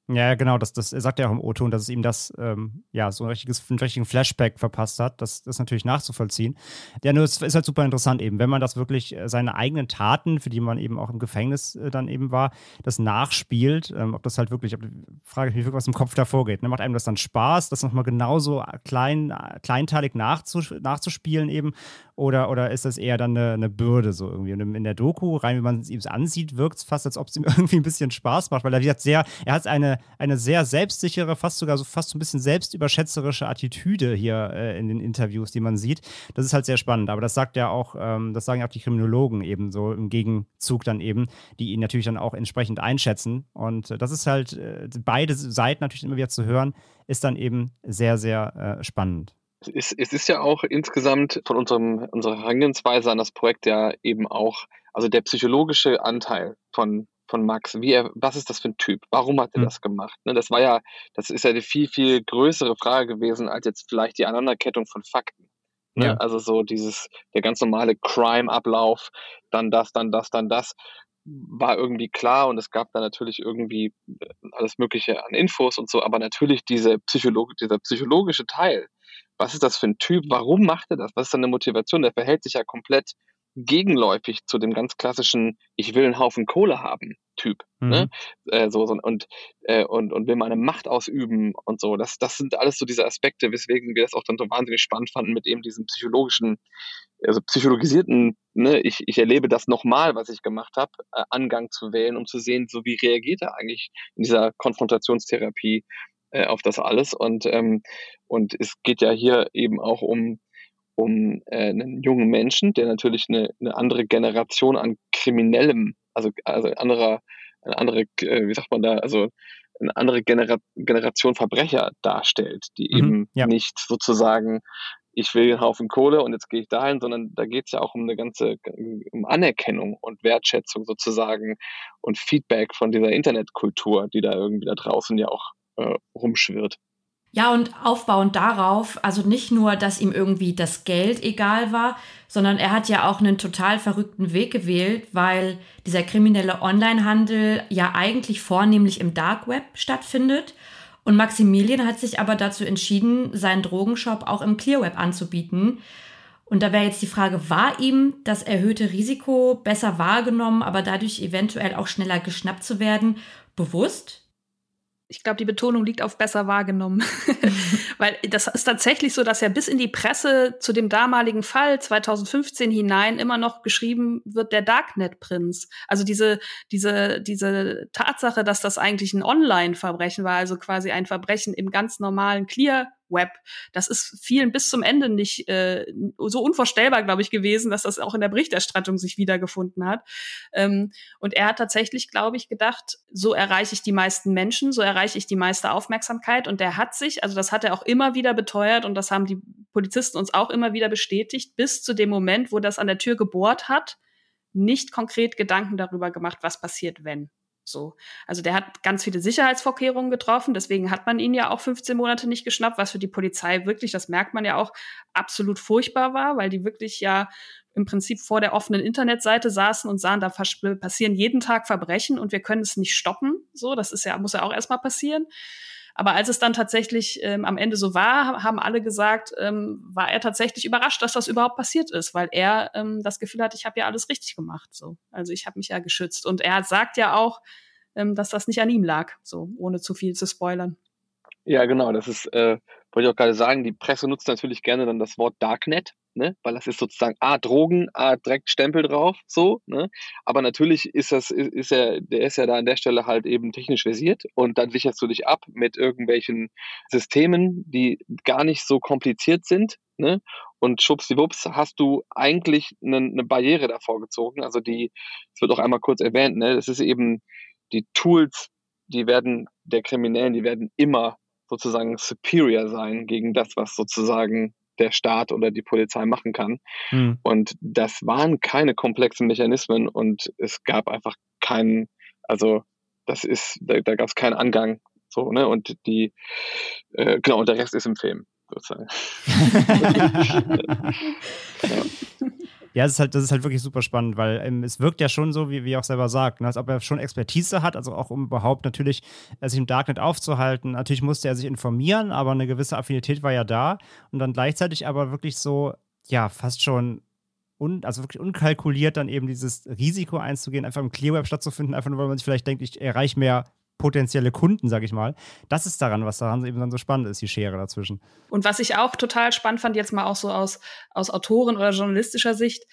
Ja, genau, das, das sagt er auch im O-Ton, dass es ihm das, ähm, ja, so ein richtiges, einen richtigen Flashback verpasst hat. Das, ist natürlich nachzuvollziehen. Ja, nur es ist halt super interessant eben, wenn man das wirklich, äh, seine eigenen Taten, für die man eben auch im Gefängnis äh, dann eben war, das nachspielt, ähm, ob das halt wirklich, ob, frage ich mich wirklich, was im Kopf da vorgeht. Ne? Macht einem das dann Spaß, das nochmal genauso klein, kleinteilig nachzus nachzuspielen eben? Oder, oder ist das eher dann eine, eine Bürde so irgendwie? Und in der Doku, rein wie man es ihm ansieht, wirkt es fast, als ob es ihm irgendwie ein bisschen Spaß macht, weil er hat sehr, er hat eine, eine sehr selbstsichere, fast sogar so fast so ein bisschen selbstüberschätzerische Attitüde hier äh, in den Interviews, die man sieht. Das ist halt sehr spannend. Aber das sagt ja auch, ähm, das sagen ja auch die Kriminologen eben so im Gegenzug dann eben, die ihn natürlich dann auch entsprechend einschätzen. Und äh, das ist halt äh, beide Seiten natürlich immer wieder zu hören, ist dann eben sehr, sehr äh, spannend. Es ist, es ist ja auch insgesamt von unserem, unserer Herangehensweise an das Projekt ja eben auch, also der psychologische Anteil von, von Max, wie er, was ist das für ein Typ? Warum hat er mhm. das gemacht? Ne, das war ja, das ist ja eine viel, viel größere Frage gewesen als jetzt vielleicht die Aneinanderkettung von Fakten. Ne? Ja. Also so dieses, der ganz normale Crime-Ablauf, dann das, dann das, dann das, war irgendwie klar und es gab da natürlich irgendwie äh, alles Mögliche an Infos und so, aber natürlich diese Psycholo dieser psychologische Teil, was ist das für ein Typ, warum macht er das, was ist seine Motivation, der verhält sich ja komplett gegenläufig zu dem ganz klassischen Ich will einen Haufen Kohle haben Typ. Ne? Mhm. Ne? Äh, so, so, und, äh, und, und will meine Macht ausüben und so. Das, das sind alles so diese Aspekte, weswegen wir das auch dann so wahnsinnig spannend fanden mit eben diesem psychologischen, also psychologisierten, ne, ich, ich erlebe das nochmal, was ich gemacht habe, äh, Angang zu wählen, um zu sehen, so wie reagiert er eigentlich in dieser Konfrontationstherapie äh, auf das alles. Und, ähm, und es geht ja hier eben auch um um äh, einen jungen Menschen, der natürlich eine, eine andere Generation an Kriminellem, also, also anderer, eine andere, äh, wie sagt man da, also eine andere Genera Generation Verbrecher darstellt, die mhm, eben ja. nicht sozusagen, ich will einen Haufen Kohle und jetzt gehe ich dahin, sondern da geht es ja auch um eine ganze, um Anerkennung und Wertschätzung sozusagen und Feedback von dieser Internetkultur, die da irgendwie da draußen ja auch äh, rumschwirrt. Ja, und aufbauend darauf, also nicht nur, dass ihm irgendwie das Geld egal war, sondern er hat ja auch einen total verrückten Weg gewählt, weil dieser kriminelle Onlinehandel ja eigentlich vornehmlich im Dark Web stattfindet. Und Maximilian hat sich aber dazu entschieden, seinen Drogenshop auch im Clear Web anzubieten. Und da wäre jetzt die Frage, war ihm das erhöhte Risiko besser wahrgenommen, aber dadurch eventuell auch schneller geschnappt zu werden, bewusst? Ich glaube, die Betonung liegt auf besser wahrgenommen. Weil das ist tatsächlich so, dass ja bis in die Presse zu dem damaligen Fall 2015 hinein immer noch geschrieben wird, der Darknet-Prinz. Also diese, diese, diese Tatsache, dass das eigentlich ein Online-Verbrechen war, also quasi ein Verbrechen im ganz normalen Clear Web. Das ist vielen bis zum Ende nicht äh, so unvorstellbar, glaube ich, gewesen, dass das auch in der Berichterstattung sich wiedergefunden hat. Ähm, und er hat tatsächlich, glaube ich, gedacht, so erreiche ich die meisten Menschen, so erreiche ich die meiste Aufmerksamkeit. Und der hat sich, also das hat er auch immer wieder beteuert und das haben die Polizisten uns auch immer wieder bestätigt, bis zu dem Moment, wo das an der Tür gebohrt hat, nicht konkret Gedanken darüber gemacht, was passiert, wenn. So. Also der hat ganz viele Sicherheitsvorkehrungen getroffen, deswegen hat man ihn ja auch 15 Monate nicht geschnappt, was für die Polizei wirklich, das merkt man ja auch, absolut furchtbar war, weil die wirklich ja im Prinzip vor der offenen Internetseite saßen und sahen, da passieren jeden Tag Verbrechen und wir können es nicht stoppen. So, das ist ja, muss ja auch erstmal passieren. Aber als es dann tatsächlich ähm, am Ende so war, haben alle gesagt, ähm, war er tatsächlich überrascht, dass das überhaupt passiert ist, weil er ähm, das Gefühl hat, ich habe ja alles richtig gemacht. So, also ich habe mich ja geschützt. Und er sagt ja auch, ähm, dass das nicht an ihm lag, so ohne zu viel zu spoilern. Ja, genau. Das ist, äh, wollte ich auch gerade sagen, die Presse nutzt natürlich gerne dann das Wort Darknet, ne? weil das ist sozusagen A, Drogen, A, direkt Stempel drauf, so, ne? Aber natürlich ist das, ist, ist er, der ist ja da an der Stelle halt eben technisch versiert und dann sicherst du dich ab mit irgendwelchen Systemen, die gar nicht so kompliziert sind, ne? Und schwuppsdiwupps hast du eigentlich eine, eine Barriere davor gezogen. Also die, es wird auch einmal kurz erwähnt, ne? Das ist eben die Tools, die werden der Kriminellen, die werden immer sozusagen superior sein gegen das, was sozusagen der Staat oder die Polizei machen kann. Mhm. Und das waren keine komplexen Mechanismen und es gab einfach keinen, also das ist, da, da gab es keinen Angang. So, ne? Und die, äh, genau, und der Rest ist im Film, sozusagen. ja. Ja, das ist halt, das ist halt wirklich super spannend, weil ähm, es wirkt ja schon so, wie, wie er auch selber sagt, ne, als ob er schon Expertise hat, also auch um überhaupt natürlich äh, sich im Darknet aufzuhalten. Natürlich musste er sich informieren, aber eine gewisse Affinität war ja da und dann gleichzeitig aber wirklich so, ja, fast schon un, also wirklich unkalkuliert dann eben dieses Risiko einzugehen, einfach im Clearweb stattzufinden, einfach nur, weil man sich vielleicht denkt, ich erreiche mehr potenzielle Kunden, sag ich mal. Das ist daran, was daran eben dann so spannend ist, die Schere dazwischen. Und was ich auch total spannend fand, jetzt mal auch so aus, aus Autoren- oder journalistischer Sicht,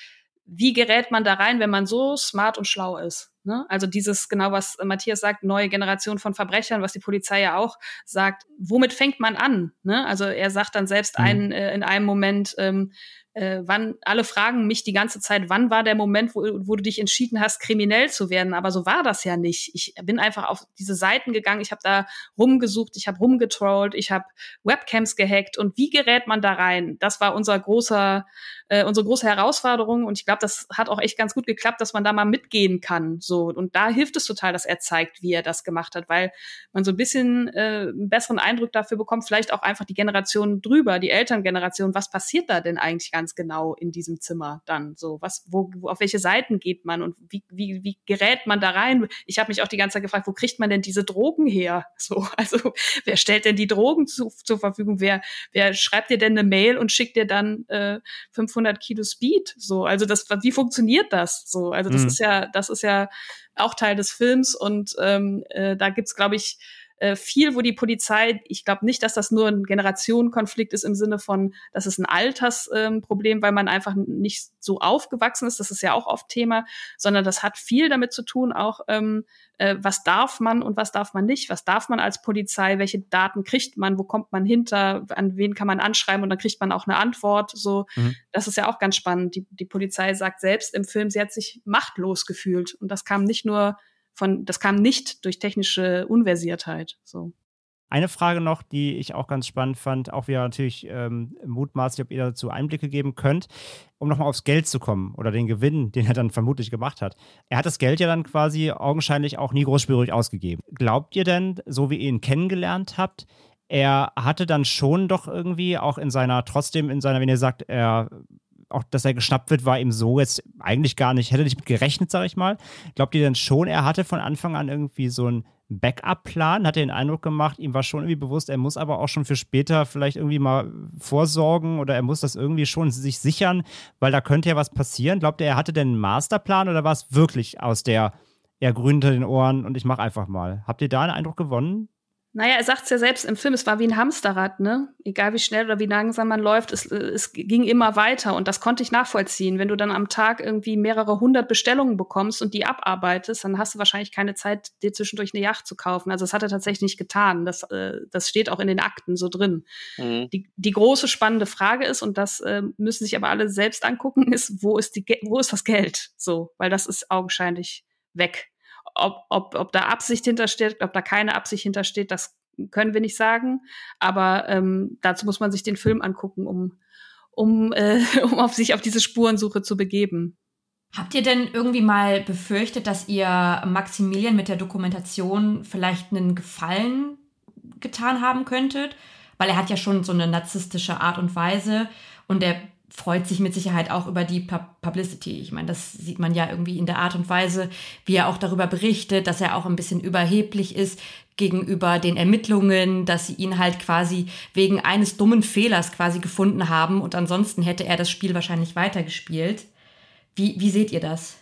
wie gerät man da rein, wenn man so smart und schlau ist? Ne? Also dieses, genau was Matthias sagt, neue Generation von Verbrechern, was die Polizei ja auch sagt, womit fängt man an? Ne? Also er sagt dann selbst mhm. einen, äh, in einem Moment, ähm, äh, wann, alle fragen mich die ganze Zeit, wann war der Moment, wo, wo du dich entschieden hast, kriminell zu werden? Aber so war das ja nicht. Ich bin einfach auf diese Seiten gegangen, ich habe da rumgesucht, ich habe rumgetrollt, ich habe Webcams gehackt und wie gerät man da rein? Das war unser großer, äh, unsere große Herausforderung und ich glaube, das hat auch echt ganz gut geklappt, dass man da mal mitgehen kann. So und da hilft es total, dass er zeigt, wie er das gemacht hat, weil man so ein bisschen äh, einen besseren Eindruck dafür bekommt, vielleicht auch einfach die Generation drüber, die Elterngeneration, was passiert da denn eigentlich ganz genau in diesem Zimmer dann so? Was, wo, wo auf welche Seiten geht man und wie, wie, wie gerät man da rein? Ich habe mich auch die ganze Zeit gefragt, wo kriegt man denn diese Drogen her? So, also wer stellt denn die Drogen zu, zur Verfügung? Wer, wer schreibt dir denn eine Mail und schickt dir dann äh, 500 Kilo Speed? So, also das, wie funktioniert das? So, also das mhm. ist ja, das ist ja auch Teil des Films und ähm, äh, da gibt's, glaube ich, äh, viel, wo die Polizei, ich glaube nicht, dass das nur ein Generationenkonflikt ist im Sinne von, das ist ein Altersproblem, ähm, weil man einfach nicht so aufgewachsen ist, das ist ja auch oft Thema, sondern das hat viel damit zu tun, auch ähm, äh, was darf man und was darf man nicht, was darf man als Polizei, welche Daten kriegt man, wo kommt man hinter, an wen kann man anschreiben und dann kriegt man auch eine Antwort. So, mhm. das ist ja auch ganz spannend. Die, die Polizei sagt selbst im Film, sie hat sich machtlos gefühlt und das kam nicht nur von, das kam nicht durch technische Unversiertheit. So. Eine Frage noch, die ich auch ganz spannend fand, auch wieder natürlich ähm, mutmaßlich, ob ihr dazu Einblicke geben könnt, um nochmal aufs Geld zu kommen oder den Gewinn, den er dann vermutlich gemacht hat. Er hat das Geld ja dann quasi augenscheinlich auch nie großspürig ausgegeben. Glaubt ihr denn, so wie ihr ihn kennengelernt habt, er hatte dann schon doch irgendwie auch in seiner, trotzdem in seiner, wenn ihr sagt, er auch, dass er geschnappt wird, war ihm so jetzt eigentlich gar nicht, hätte nicht mit gerechnet, sag ich mal. Glaubt ihr denn schon, er hatte von Anfang an irgendwie so einen Backup-Plan? Hat er den Eindruck gemacht, ihm war schon irgendwie bewusst, er muss aber auch schon für später vielleicht irgendwie mal vorsorgen oder er muss das irgendwie schon sich sichern, weil da könnte ja was passieren. Glaubt ihr, er hatte denn einen Masterplan oder war es wirklich aus der, er grünte den Ohren und ich mach einfach mal? Habt ihr da einen Eindruck gewonnen? Naja, er sagt es ja selbst im Film, es war wie ein Hamsterrad, ne? Egal wie schnell oder wie langsam man läuft, es, es ging immer weiter und das konnte ich nachvollziehen. Wenn du dann am Tag irgendwie mehrere hundert Bestellungen bekommst und die abarbeitest, dann hast du wahrscheinlich keine Zeit, dir zwischendurch eine Yacht zu kaufen. Also das hat er tatsächlich nicht getan. Das, äh, das steht auch in den Akten so drin. Mhm. Die, die große spannende Frage ist, und das äh, müssen sich aber alle selbst angucken, ist, wo ist, die, wo ist das Geld? So, weil das ist augenscheinlich weg. Ob, ob, ob da Absicht hintersteht, ob da keine Absicht hintersteht, das können wir nicht sagen. Aber ähm, dazu muss man sich den Film angucken, um, um, äh, um auf sich auf diese Spurensuche zu begeben. Habt ihr denn irgendwie mal befürchtet, dass ihr Maximilian mit der Dokumentation vielleicht einen Gefallen getan haben könntet? Weil er hat ja schon so eine narzisstische Art und Weise und er freut sich mit Sicherheit auch über die Publicity. Ich meine, das sieht man ja irgendwie in der Art und Weise, wie er auch darüber berichtet, dass er auch ein bisschen überheblich ist gegenüber den Ermittlungen, dass sie ihn halt quasi wegen eines dummen Fehlers quasi gefunden haben und ansonsten hätte er das Spiel wahrscheinlich weitergespielt. Wie, wie seht ihr das?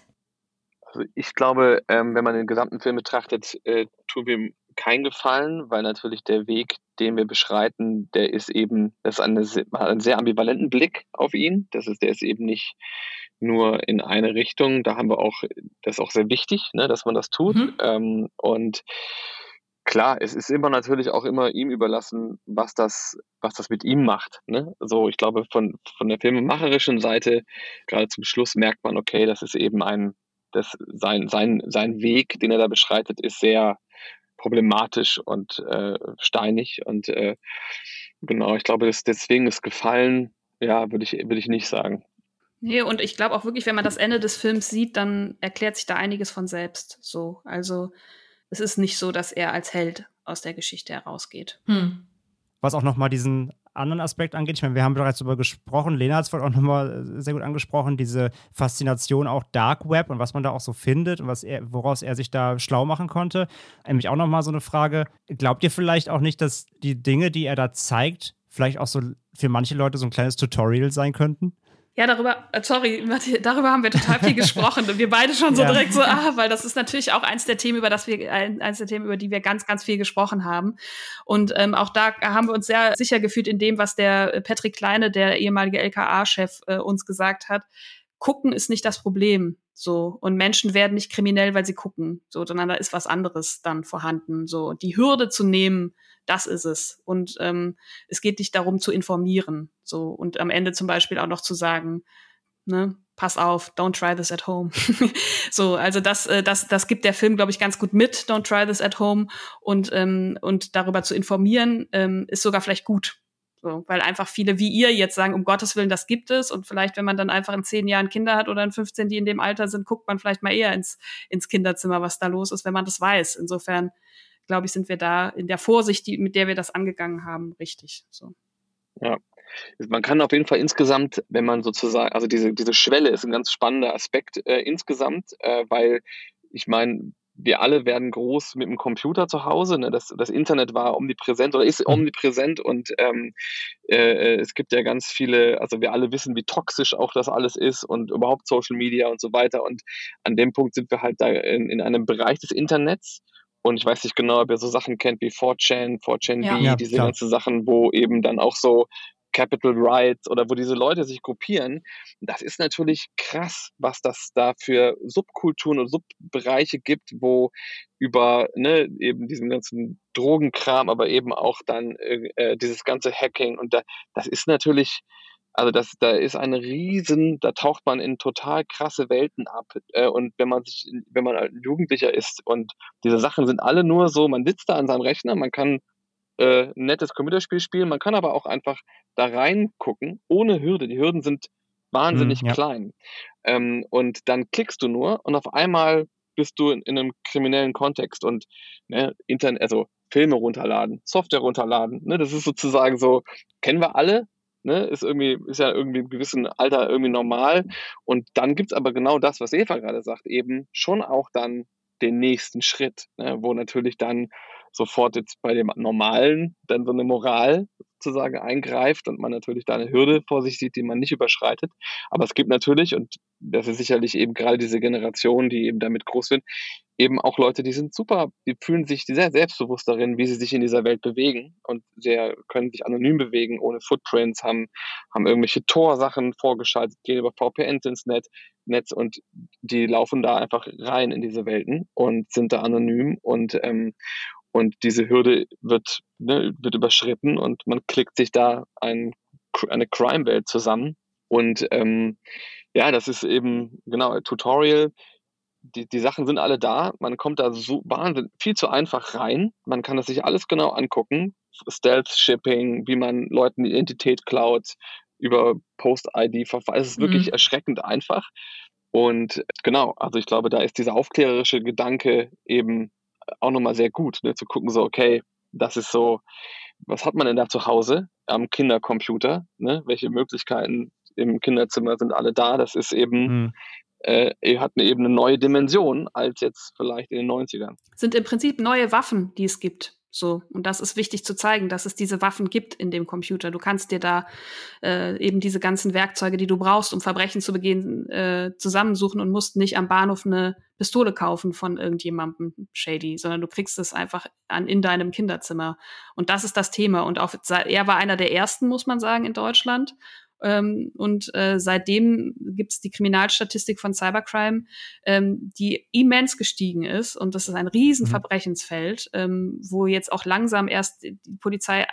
Also ich glaube, ähm, wenn man den gesamten Film betrachtet, äh, tun wir ihm keinen Gefallen, weil natürlich der Weg, den wir beschreiten, der ist eben, das ist eine, hat einen sehr ambivalenten Blick auf ihn. Das ist, der ist eben nicht nur in eine Richtung. Da haben wir auch, das ist auch sehr wichtig, ne, dass man das tut. Mhm. Ähm, und klar, es ist immer natürlich auch immer ihm überlassen, was das, was das mit ihm macht. Ne? So, ich glaube, von, von der filmemacherischen Seite, gerade zum Schluss merkt man, okay, das ist eben ein, das, sein, sein, sein Weg, den er da beschreitet, ist sehr, problematisch und äh, steinig. Und äh, genau, ich glaube, das, deswegen ist gefallen, ja, würde ich, würde ich nicht sagen. Nee, und ich glaube auch wirklich, wenn man das Ende des Films sieht, dann erklärt sich da einiges von selbst. So, also es ist nicht so, dass er als Held aus der Geschichte herausgeht. Hm. Was auch nochmal diesen anderen Aspekt angeht, ich meine, wir haben bereits darüber gesprochen, Lena hat es vorhin auch nochmal äh, sehr gut angesprochen, diese Faszination auch Dark Web und was man da auch so findet und was er, woraus er sich da schlau machen konnte. Nämlich auch nochmal so eine Frage, glaubt ihr vielleicht auch nicht, dass die Dinge, die er da zeigt, vielleicht auch so für manche Leute so ein kleines Tutorial sein könnten? Ja, darüber, äh, sorry, darüber haben wir total viel gesprochen und wir beide schon so ja. direkt so, ah, weil das ist natürlich auch eins der Themen, über das wir, eins der Themen, über die wir ganz, ganz viel gesprochen haben. Und ähm, auch da haben wir uns sehr sicher gefühlt in dem, was der Patrick Kleine, der ehemalige LKA-Chef, äh, uns gesagt hat. Gucken ist nicht das Problem. So. Und Menschen werden nicht kriminell, weil sie gucken. So, sondern da ist was anderes dann vorhanden. So, die Hürde zu nehmen, das ist es. Und ähm, es geht nicht darum zu informieren. So und am Ende zum Beispiel auch noch zu sagen, ne, pass auf, don't try this at home. so, also das, äh, das, das gibt der Film, glaube ich, ganz gut mit, don't try this at home. Und, ähm, und darüber zu informieren, ähm, ist sogar vielleicht gut. So, weil einfach viele wie ihr jetzt sagen, um Gottes Willen, das gibt es. Und vielleicht, wenn man dann einfach in zehn Jahren Kinder hat oder in 15, die in dem Alter sind, guckt man vielleicht mal eher ins, ins Kinderzimmer, was da los ist, wenn man das weiß. Insofern glaube ich, sind wir da in der Vorsicht, die, mit der wir das angegangen haben, richtig. So. Ja. Man kann auf jeden Fall insgesamt, wenn man sozusagen, also diese, diese Schwelle ist ein ganz spannender Aspekt äh, insgesamt, äh, weil ich meine, wir alle werden groß mit dem Computer zu Hause. Ne? Das, das Internet war omnipräsent oder ist mhm. omnipräsent und ähm, äh, es gibt ja ganz viele, also wir alle wissen, wie toxisch auch das alles ist und überhaupt Social Media und so weiter. Und an dem Punkt sind wir halt da in, in einem Bereich des Internets, und ich weiß nicht genau, ob ihr so Sachen kennt wie 4chan, 4chan ja. ja, diese klar. ganzen Sachen, wo eben dann auch so Capital Rights oder wo diese Leute sich gruppieren. Das ist natürlich krass, was das da für Subkulturen und Subbereiche gibt, wo über ne, eben diesen ganzen Drogenkram, aber eben auch dann äh, dieses ganze Hacking und da, das ist natürlich also das, da ist eine riesen, da taucht man in total krasse Welten ab. Äh, und wenn man sich, wenn man ein Jugendlicher ist und diese Sachen sind alle nur so, man sitzt da an seinem Rechner, man kann äh, ein nettes Computerspiel spielen, man kann aber auch einfach da reingucken, ohne Hürde. Die Hürden sind wahnsinnig hm, ja. klein. Ähm, und dann klickst du nur und auf einmal bist du in, in einem kriminellen Kontext und ne, Internet, also Filme runterladen, Software runterladen. Ne, das ist sozusagen so, kennen wir alle, ne, ist irgendwie, ist ja irgendwie im gewissen Alter irgendwie normal. Und dann gibt's aber genau das, was Eva gerade sagt, eben schon auch dann den nächsten Schritt, ne, wo natürlich dann sofort jetzt bei dem Normalen dann so eine Moral sozusagen eingreift und man natürlich da eine Hürde vor sich sieht, die man nicht überschreitet. Aber es gibt natürlich, und das ist sicherlich eben gerade diese Generation, die eben damit groß wird, eben auch Leute, die sind super, die fühlen sich sehr selbstbewusst darin, wie sie sich in dieser Welt bewegen und sehr, können sich anonym bewegen, ohne Footprints, haben, haben irgendwelche Tor-Sachen vorgeschaltet, gehen über VPNs ins Netz, Netz und die laufen da einfach rein in diese Welten und sind da anonym und, ähm, und diese Hürde wird, ne, wird überschritten und man klickt sich da ein, eine Crime-Welt zusammen und ähm, ja, das ist eben genau Tutorial die, die Sachen sind alle da. Man kommt da so wahnsinnig viel zu einfach rein. Man kann das sich alles genau angucken. Stealth-Shipping, wie man Leuten die Identität klaut, über Post-ID-Verfahren. Es ist mhm. wirklich erschreckend einfach. Und genau, also ich glaube, da ist dieser aufklärerische Gedanke eben auch nochmal sehr gut, ne, zu gucken, so, okay, das ist so, was hat man denn da zu Hause am Kindercomputer? Ne? Welche Möglichkeiten im Kinderzimmer sind alle da? Das ist eben mhm äh, hat eine, eben eine neue Dimension als jetzt vielleicht in den 90ern. Sind im Prinzip neue Waffen, die es gibt. So, und das ist wichtig zu zeigen, dass es diese Waffen gibt in dem Computer. Du kannst dir da äh, eben diese ganzen Werkzeuge, die du brauchst, um Verbrechen zu begehen, äh, zusammensuchen und musst nicht am Bahnhof eine Pistole kaufen von irgendjemandem shady, sondern du kriegst es einfach an in deinem Kinderzimmer. Und das ist das Thema. Und auch er war einer der ersten, muss man sagen, in Deutschland. Ähm, und äh, seitdem gibt es die Kriminalstatistik von Cybercrime, ähm, die immens gestiegen ist. Und das ist ein Riesenverbrechensfeld, mhm. ähm, wo jetzt auch langsam erst die Polizei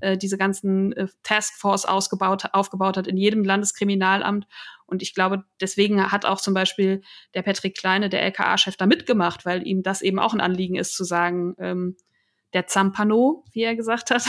äh, diese ganzen äh, Taskforce ausgebaut, aufgebaut hat in jedem Landeskriminalamt. Und ich glaube, deswegen hat auch zum Beispiel der Patrick Kleine, der LKA-Chef, da mitgemacht, weil ihm das eben auch ein Anliegen ist, zu sagen, ähm, der Zampano, wie er gesagt hat,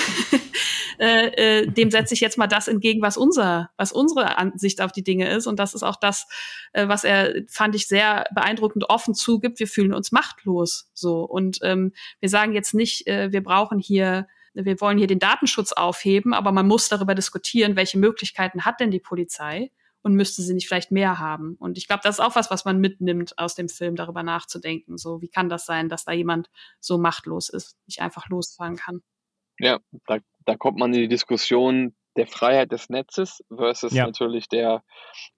äh, äh, dem setze ich jetzt mal das entgegen, was unser, was unsere Ansicht auf die Dinge ist. Und das ist auch das, äh, was er, fand ich, sehr beeindruckend offen zugibt. Wir fühlen uns machtlos so. Und ähm, wir sagen jetzt nicht, äh, wir brauchen hier wir wollen hier den Datenschutz aufheben, aber man muss darüber diskutieren, welche Möglichkeiten hat denn die Polizei und müsste sie nicht vielleicht mehr haben. Und ich glaube, das ist auch was, was man mitnimmt aus dem Film, darüber nachzudenken. So, wie kann das sein, dass da jemand so machtlos ist, nicht einfach losfahren kann? Ja, da, da kommt man in die Diskussion der Freiheit des Netzes versus Ja. natürlich der,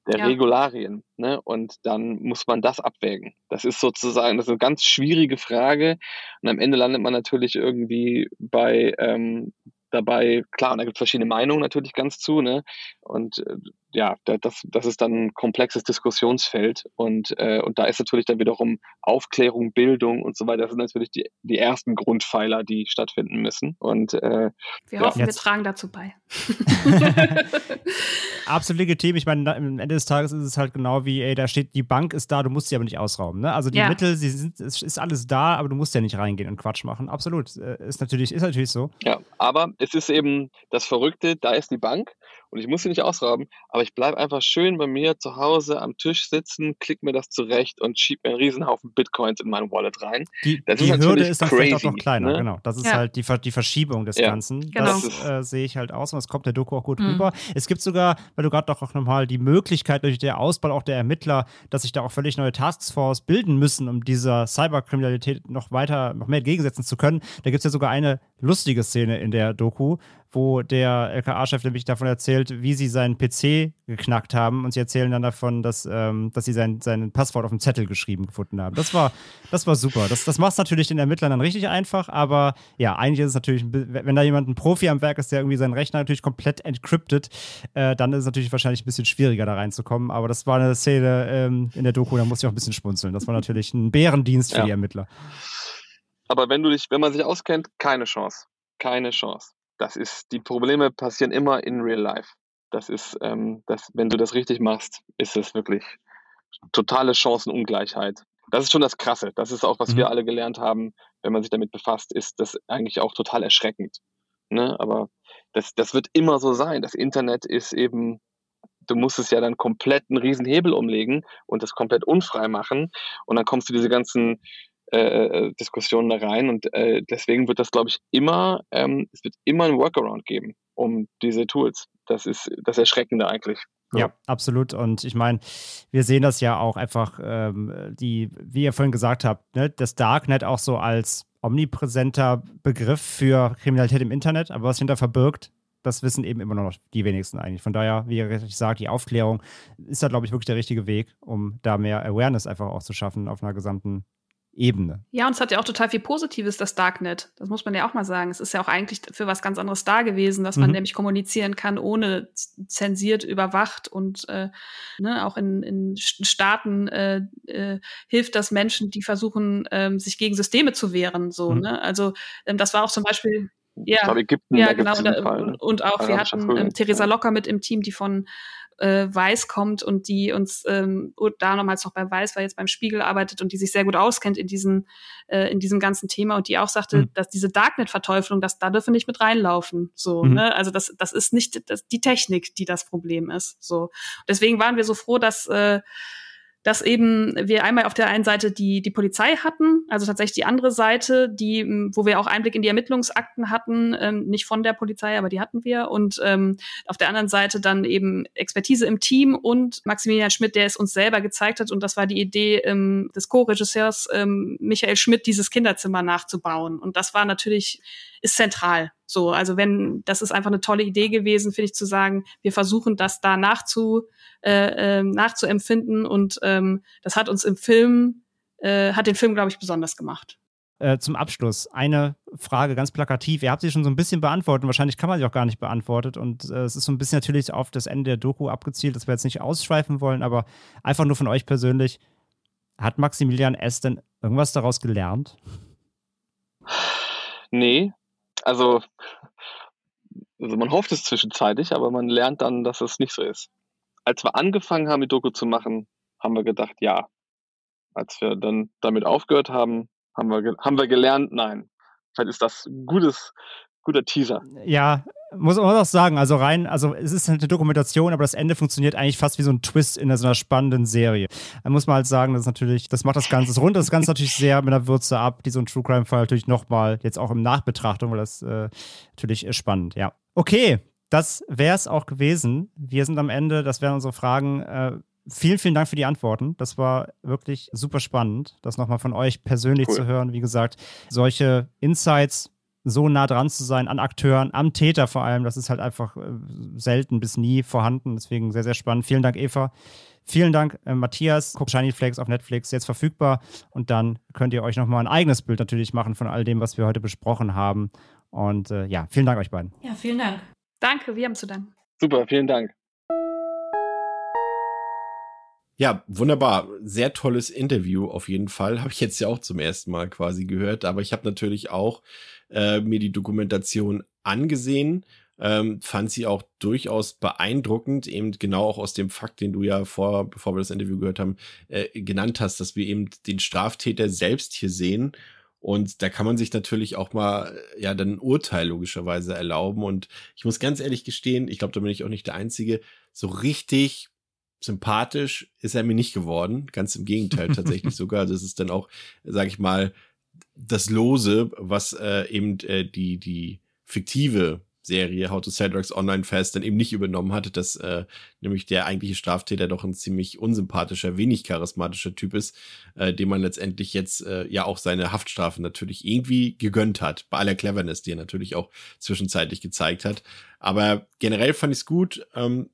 der Ja. Regularien. Ne? Und dann muss man das abwägen. Das ist sozusagen, das ist eine ganz schwierige Frage. Und am Ende landet man natürlich irgendwie bei ähm, dabei, klar, und da gibt es verschiedene Meinungen natürlich ganz zu, ne? Und äh, ja, da- das, das ist dann ein komplexes Diskussionsfeld. Und, äh, und da ist natürlich dann wiederum Aufklärung, Bildung und so weiter. Das sind natürlich die, die ersten Grundpfeiler, die stattfinden müssen. Und äh, Wir Ja. hoffen, wir Jetzt- tragen dazu bei. Absolut legitim. Ich meine, am Ende des Tages ist es halt genau wie, ey, da steht, die Bank ist da, du musst sie aber nicht ausrauben. Ne? Also die Ja. Mittel, sie sind, es ist alles da, aber du musst ja nicht reingehen und Quatsch machen. Absolut. Äh, Ist natürlich, ist natürlich so. Ja, aber es ist eben das Verrückte, da ist die Bank und ich muss sie nicht ausrauben, aber ich bleibe einfach schön bei mir zu Hause am Tisch sitzen, klick mir das zurecht und schieb mir einen Riesenhaufen Bitcoins in mein Wallet rein. Die, Das die ist Hürde ist dann vielleicht auch crazy, noch kleiner, ne? genau. Das ist Ja. halt die, die Verschiebung des Ja, Ganzen. genau. Das äh, sehe ich halt aus und das kommt der Doku auch gut Mhm. rüber. Es gibt sogar, weil du gerade doch auch nochmal die Möglichkeit durch den Ausbau auch der Ermittler, dass sich da auch völlig neue Taskforce bilden müssen, um dieser Cyberkriminalität noch weiter, noch mehr entgegensetzen zu können. Da gibt es ja sogar eine lustige Szene in der Doku, wo der LKA-Chef nämlich davon erzählt, wie sie seinen PC geknackt haben und sie erzählen dann davon, dass, ähm, dass sie sein, sein Passwort auf dem Zettel geschrieben gefunden haben. Das war, das war super. Das, das macht es natürlich den Ermittlern dann richtig einfach, aber ja, eigentlich ist es natürlich, wenn da jemand ein Profi am Werk ist, der irgendwie seinen Rechner natürlich komplett encryptet, äh, dann ist es natürlich wahrscheinlich ein bisschen schwieriger da reinzukommen. Aber das war eine Szene ähm, in der Doku, da musste ich auch ein bisschen schmunzeln. Das war natürlich ein Bärendienst für Ja. die Ermittler. Aber wenn du dich, wenn man sich auskennt, keine Chance. Keine Chance. Das ist, die Probleme passieren immer in real life. Das ist, ähm, das, wenn du das richtig machst, ist es wirklich totale Chancenungleichheit. Das ist schon das Krasse. Das ist auch, was Mhm. wir alle gelernt haben, wenn man sich damit befasst, ist das eigentlich auch total erschreckend. Ne? Aber das, das wird immer so sein. Das Internet ist eben, du musst es ja dann komplett einen riesen Hebel umlegen und das komplett unfrei machen. Und dann kommst du diese ganzen äh, äh, Diskussionen da rein. Und äh, deswegen wird das, glaube ich, immer, ähm, es wird immer ein Workaround geben um diese Tools. Das ist das Erschreckende eigentlich. Ja, absolut. Und ich meine, wir sehen das ja auch einfach, ähm, die, wie ihr vorhin gesagt habt, ne, das Darknet auch so als omnipräsenter Begriff für Kriminalität im Internet, aber was hinter verbirgt, das wissen eben immer noch die wenigsten eigentlich. Von daher, wie ihr richtig sagt, die Aufklärung ist da, glaube ich, wirklich der richtige Weg, um da mehr Awareness einfach auch zu schaffen auf einer gesamten Ebene. Ja, und es hat ja auch total viel Positives, das Darknet. Das muss man ja auch mal sagen. Es ist ja auch eigentlich für was ganz anderes da gewesen, dass man Mhm. nämlich kommunizieren kann, ohne zensiert, überwacht und äh, ne, auch in, in Staaten äh, äh, hilft das Menschen, die versuchen, ähm, sich gegen Systeme zu wehren. So, Mhm. ne? Also ähm, das war auch zum Beispiel Ich Ja. glaube, Ägypten, ja, da genau. Und, diesen Fall. und, Ne? und auch, wir Arabischer hatten ähm, Theresa. Locker mit im Team, die von äh, Weiß kommt und die uns ähm, da nochmals noch bei Weiß, weil jetzt beim Spiegel arbeitet und die sich sehr gut auskennt in diesem, äh, in diesem ganzen Thema und die auch sagte, Mhm. dass diese Darknet-Verteuflung, dass da dürfen wir nicht mit reinlaufen. So, Mhm. ne? Also das, das ist nicht das, die Technik, die das Problem ist. So. Deswegen waren wir so froh, dass äh, dass eben wir einmal auf der einen Seite die, die Polizei hatten, also tatsächlich die andere Seite, die, m, wo wir auch Einblick in die Ermittlungsakten hatten, ähm, nicht von der Polizei, aber die hatten wir. Und ähm, auf der anderen Seite dann eben Expertise im Team und Maximilian Schmidt, der es uns selber gezeigt hat. Und das war die Idee ähm, des Co-Regisseurs ähm, Michael Schmidt, dieses Kinderzimmer nachzubauen. Und das war natürlich, ist zentral. So, also wenn, das ist einfach eine tolle Idee gewesen, finde ich, zu sagen, wir versuchen das da nachzu, äh, ähm, nachzuempfinden und ähm, das hat uns im Film, äh, hat den Film, glaube ich, besonders gemacht. Äh, zum Abschluss eine Frage ganz plakativ. Ihr habt sie schon so ein bisschen beantwortet. und Wahrscheinlich kann man sie auch gar nicht beantwortet. Und äh, es ist so ein bisschen natürlich auf das Ende der Doku abgezielt, dass wir jetzt nicht ausschweifen wollen, aber einfach nur von euch persönlich. Hat Maximilian S. denn irgendwas daraus gelernt? Nee, also, also man hofft es zwischenzeitlich, aber man lernt dann, dass es nicht so ist. Als wir angefangen haben, die Doku zu machen, haben wir gedacht, ja. Als wir dann damit aufgehört haben, haben wir, haben wir gelernt, nein. Vielleicht ist das ein gutes, guter Teaser. Ja, muss man auch sagen, also rein, also es ist eine Dokumentation, aber das Ende funktioniert eigentlich fast wie so ein Twist in so einer spannenden Serie. Da muss man halt sagen, das ist natürlich, das macht das Ganze, das rundet das Ganze natürlich sehr mit einer Würze ab, die so ein True Crime Fall natürlich nochmal, jetzt auch im Nachbetrachtung, weil das äh, natürlich ist spannend, ja. Okay, das wäre es auch gewesen. Wir sind am Ende, das wären unsere Fragen. Äh, vielen, vielen Dank für die Antworten. Das war wirklich super spannend, das nochmal von euch persönlich cool. zu hören. Wie gesagt, solche Insights so nah dran zu sein an Akteuren, am Täter vor allem, das ist halt einfach äh, selten bis nie vorhanden. Deswegen sehr, sehr spannend. Vielen Dank, Eva. Vielen Dank, äh, Matthias. Guckt Shiny Flakes auf Netflix jetzt verfügbar. Und dann könnt ihr euch nochmal ein eigenes Bild natürlich machen von all dem, was wir heute besprochen haben. Und äh, ja, vielen Dank euch beiden. Ja, vielen Dank. Danke, wir haben zu danken. Super, vielen Dank. Ja, wunderbar. Sehr tolles Interview auf jeden Fall. Habe ich jetzt ja auch zum ersten Mal quasi gehört. Aber ich habe natürlich auch äh, mir die Dokumentation angesehen. Ähm, fand sie auch durchaus beeindruckend, eben genau auch aus dem Fakt, den du ja vor, bevor wir das Interview gehört haben, äh, genannt hast, dass wir eben den Straftäter selbst hier sehen. Und da kann man sich natürlich auch mal, äh, ja, dann ein Urteil logischerweise erlauben. Und ich muss ganz ehrlich gestehen, ich glaube, da bin ich auch nicht der Einzige, so richtig sympathisch ist er mir nicht geworden. Ganz im Gegenteil tatsächlich sogar. Das ist dann auch, sage ich mal, das Lose, was äh, eben äh, die, die fiktive Serie How to Sell Drugs Online Fast dann eben nicht übernommen hatte, dass äh, nämlich der eigentliche Straftäter doch ein ziemlich unsympathischer, wenig charismatischer Typ ist, äh, dem man letztendlich jetzt äh, ja auch seine Haftstrafe natürlich irgendwie gegönnt hat, bei aller Cleverness, die er natürlich auch zwischenzeitlich gezeigt hat. Aber generell fand ich es gut. Ähm,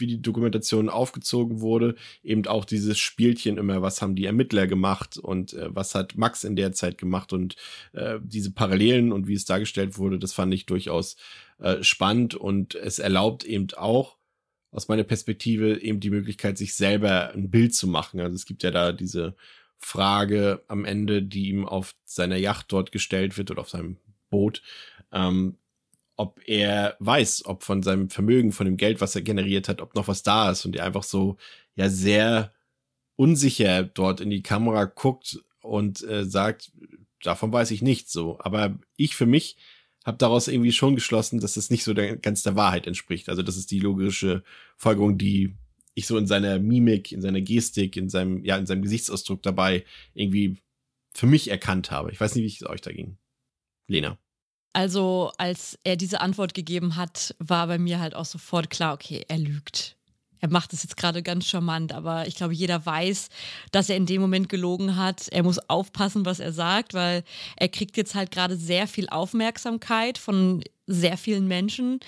wie die Dokumentation aufgezogen wurde, eben auch dieses Spielchen immer, was haben die Ermittler gemacht und äh, was hat Max in der Zeit gemacht und äh, diese Parallelen und wie es dargestellt wurde, das fand ich durchaus äh, spannend und es erlaubt eben auch aus meiner Perspektive eben die Möglichkeit, sich selber ein Bild zu machen. Also es gibt ja da diese Frage am Ende, die ihm auf seiner Yacht dort gestellt wird oder auf seinem Boot. Ähm, ob er weiß, ob von seinem Vermögen, von dem Geld, was er generiert hat, ob noch was da ist und er einfach so ja sehr unsicher dort in die Kamera guckt und äh, sagt, davon weiß ich nichts so. Aber ich für mich habe daraus irgendwie schon geschlossen, dass es nicht so der, ganz der Wahrheit entspricht. Also das ist die logische Folgerung, die ich so in seiner Mimik, in seiner Gestik, in seinem, ja, in seinem Gesichtsausdruck dabei irgendwie für mich erkannt habe. Ich weiß nicht, wie es euch da ging. Lena. Also, als er diese Antwort gegeben hat, war bei mir halt auch sofort klar, okay, er lügt. Er macht es jetzt gerade ganz charmant, aber ich glaube, jeder weiß, dass er in dem Moment gelogen hat. Er muss aufpassen, was er sagt, weil er kriegt jetzt halt gerade sehr viel Aufmerksamkeit von sehr vielen Menschen.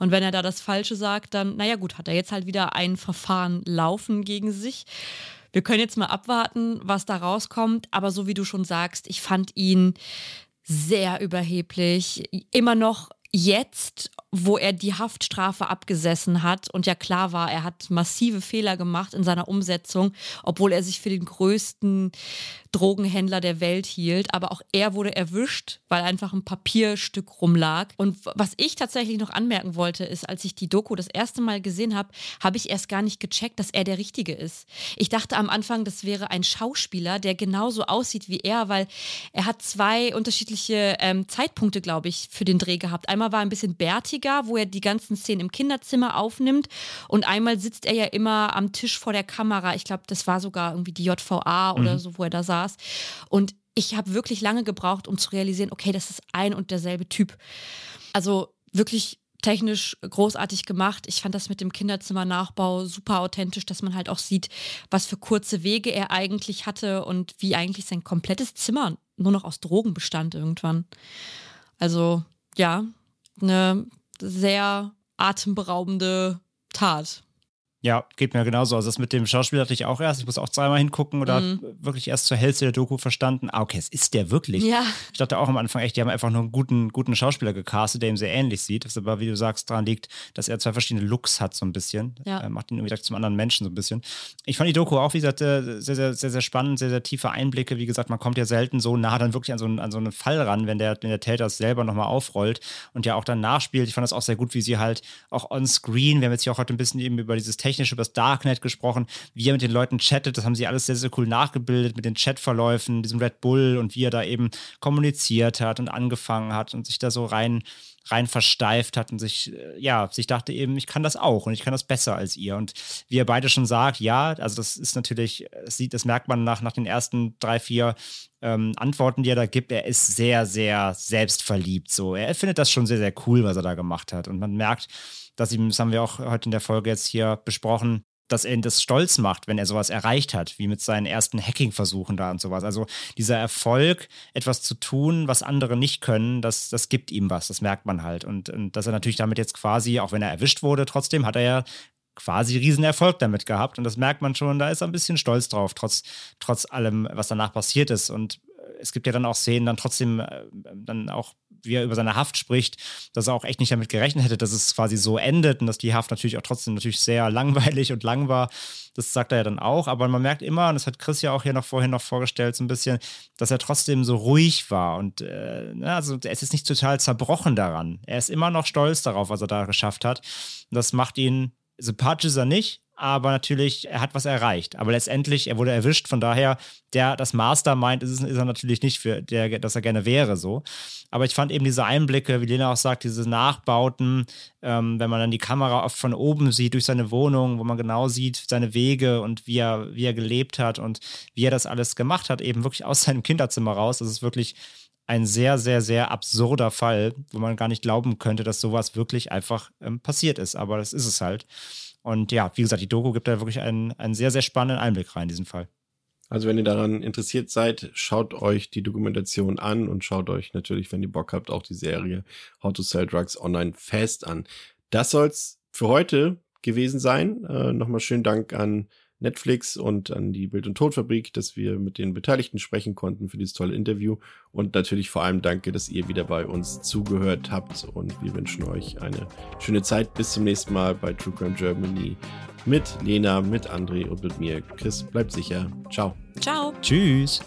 Und wenn er da das Falsche sagt, dann, naja gut, hat er jetzt halt wieder ein Verfahren laufen gegen sich. Wir können jetzt mal abwarten, was da rauskommt. Aber so wie du schon sagst, ich fand ihn sehr überheblich, immer noch jetzt, wo er die Haftstrafe abgesessen hat und ja klar war, er hat massive Fehler gemacht in seiner Umsetzung, obwohl er sich für den größten Drogenhändler der Welt hielt. Aber auch er wurde erwischt, weil einfach ein Papierstück rumlag. Und was ich tatsächlich noch anmerken wollte, ist, als ich die Doku das erste Mal gesehen habe, habe ich erst gar nicht gecheckt, dass er der Richtige ist. Ich dachte am Anfang, das wäre ein Schauspieler, der genauso aussieht wie er, weil er hat zwei unterschiedliche ähm, Zeitpunkte, glaube ich, für den Dreh gehabt. Einmal war er ein bisschen bärtiger, wo er die ganzen Szenen im Kinderzimmer aufnimmt. Und einmal sitzt er ja immer am Tisch vor der Kamera. Ich glaube, das war sogar irgendwie die JVA oder mhm. so, wo er da saß saß. Und ich habe wirklich lange gebraucht, um zu realisieren, okay, das ist ein und derselbe Typ. Also wirklich technisch großartig gemacht. Ich fand das mit dem Kinderzimmernachbau super authentisch, dass man halt auch sieht, was für kurze Wege er eigentlich hatte und wie eigentlich sein komplettes Zimmer nur noch aus Drogen bestand irgendwann. Also ja, eine sehr atemberaubende Tat. Ja, geht mir genauso. Also das mit dem Schauspieler hatte ich auch erst. Ich muss auch zweimal hingucken oder mhm. wirklich erst zur Hälfte der Doku verstanden. Ah, okay, es ist der wirklich. Ja. Ich dachte auch am Anfang echt, die haben einfach nur einen guten, guten Schauspieler gecastet, der ihm sehr ähnlich sieht. Was aber, wie du sagst, daran liegt, dass er zwei verschiedene Looks hat, so ein bisschen. Ja. Äh, macht ihn irgendwie zum anderen Menschen so ein bisschen. Ich fand die Doku auch, wie gesagt, äh, sehr, sehr, sehr, sehr spannend, sehr, sehr tiefe Einblicke. Wie gesagt, man kommt ja selten so nah dann wirklich an so, einen, an so einen Fall ran, wenn der, wenn der Täter es selber nochmal aufrollt und ja auch dann nachspielt. Ich fand das auch sehr gut, wie sie halt auch on screen, wir haben jetzt ja auch heute ein bisschen eben über dieses technisch über das Darknet gesprochen, wie er mit den Leuten chattet. Das haben sie alles sehr, sehr cool nachgebildet mit den Chatverläufen, diesem Red Bull und wie er da eben kommuniziert hat und angefangen hat und sich da so rein rein versteift hat und sich, äh, ja, sich dachte eben, ich kann das auch und ich kann das besser als ihr. Und wie ihr beide schon sagt, ja, also das ist natürlich, das, das merkt man nach, nach den ersten drei, vier ähm, Antworten, die er da gibt, er ist sehr, sehr selbstverliebt. So, er findet das schon sehr, sehr cool, was er da gemacht hat. Und man merkt, dass ihm, das haben wir auch heute in der Folge jetzt hier besprochen, dass er ihn das stolz macht, wenn er sowas erreicht hat, wie mit seinen ersten Hacking-Versuchen da und sowas. Also dieser Erfolg, etwas zu tun, was andere nicht können, das, das gibt ihm was, das merkt man halt. Und, und dass er natürlich damit jetzt quasi, auch wenn er erwischt wurde, trotzdem hat er ja quasi riesen Erfolg damit gehabt. Und das merkt man schon, da ist er ein bisschen stolz drauf, trotz, trotz allem, was danach passiert ist. Und es gibt ja dann auch Szenen, dann trotzdem äh, dann auch, wie er über seine Haft spricht, dass er auch echt nicht damit gerechnet hätte, dass es quasi so endet und dass die Haft natürlich auch trotzdem natürlich sehr langweilig und lang war. Das sagt er ja dann auch, aber man merkt immer, und das hat Chris ja auch hier noch vorhin noch vorgestellt, so ein bisschen, dass er trotzdem so ruhig war und äh, also er ist jetzt nicht total zerbrochen daran. Er ist immer noch stolz darauf, was er da geschafft hat. Und das macht ihn sympathisch ist er nicht, aber natürlich, er hat was erreicht. Aber letztendlich, er wurde erwischt, von daher, der das Mastermind ist, ist er natürlich nicht für der, dass er gerne wäre so. Aber ich fand eben diese Einblicke, wie Lena auch sagt, diese Nachbauten, ähm, wenn man dann die Kamera oft von oben sieht durch seine Wohnung, wo man genau sieht seine Wege und wie er, wie er gelebt hat und wie er das alles gemacht hat, eben wirklich aus seinem Kinderzimmer raus. Das ist wirklich ein sehr, sehr, sehr absurder Fall, wo man gar nicht glauben könnte, dass sowas wirklich einfach ähm, passiert ist. Aber das ist es halt. Und ja, wie gesagt, die Doku gibt da wirklich einen, einen sehr, sehr spannenden Einblick rein in diesen Fall. Also wenn ihr daran interessiert seid, schaut euch die Dokumentation an und schaut euch natürlich, wenn ihr Bock habt, auch die Serie How to Sell Drugs Online Fast an. Das soll's für heute gewesen sein. Äh, Nochmal schönen Dank an Netflix und an die Bild- und Tonfabrik, dass wir mit den Beteiligten sprechen konnten für dieses tolle Interview. Und natürlich vor allem danke, dass ihr wieder bei uns zugehört habt. Und wir wünschen euch eine schöne Zeit. Bis zum nächsten Mal bei True Crime Germany mit Lena, mit André und mit mir. Chris, bleibt sicher. Ciao. Ciao. Tschüss.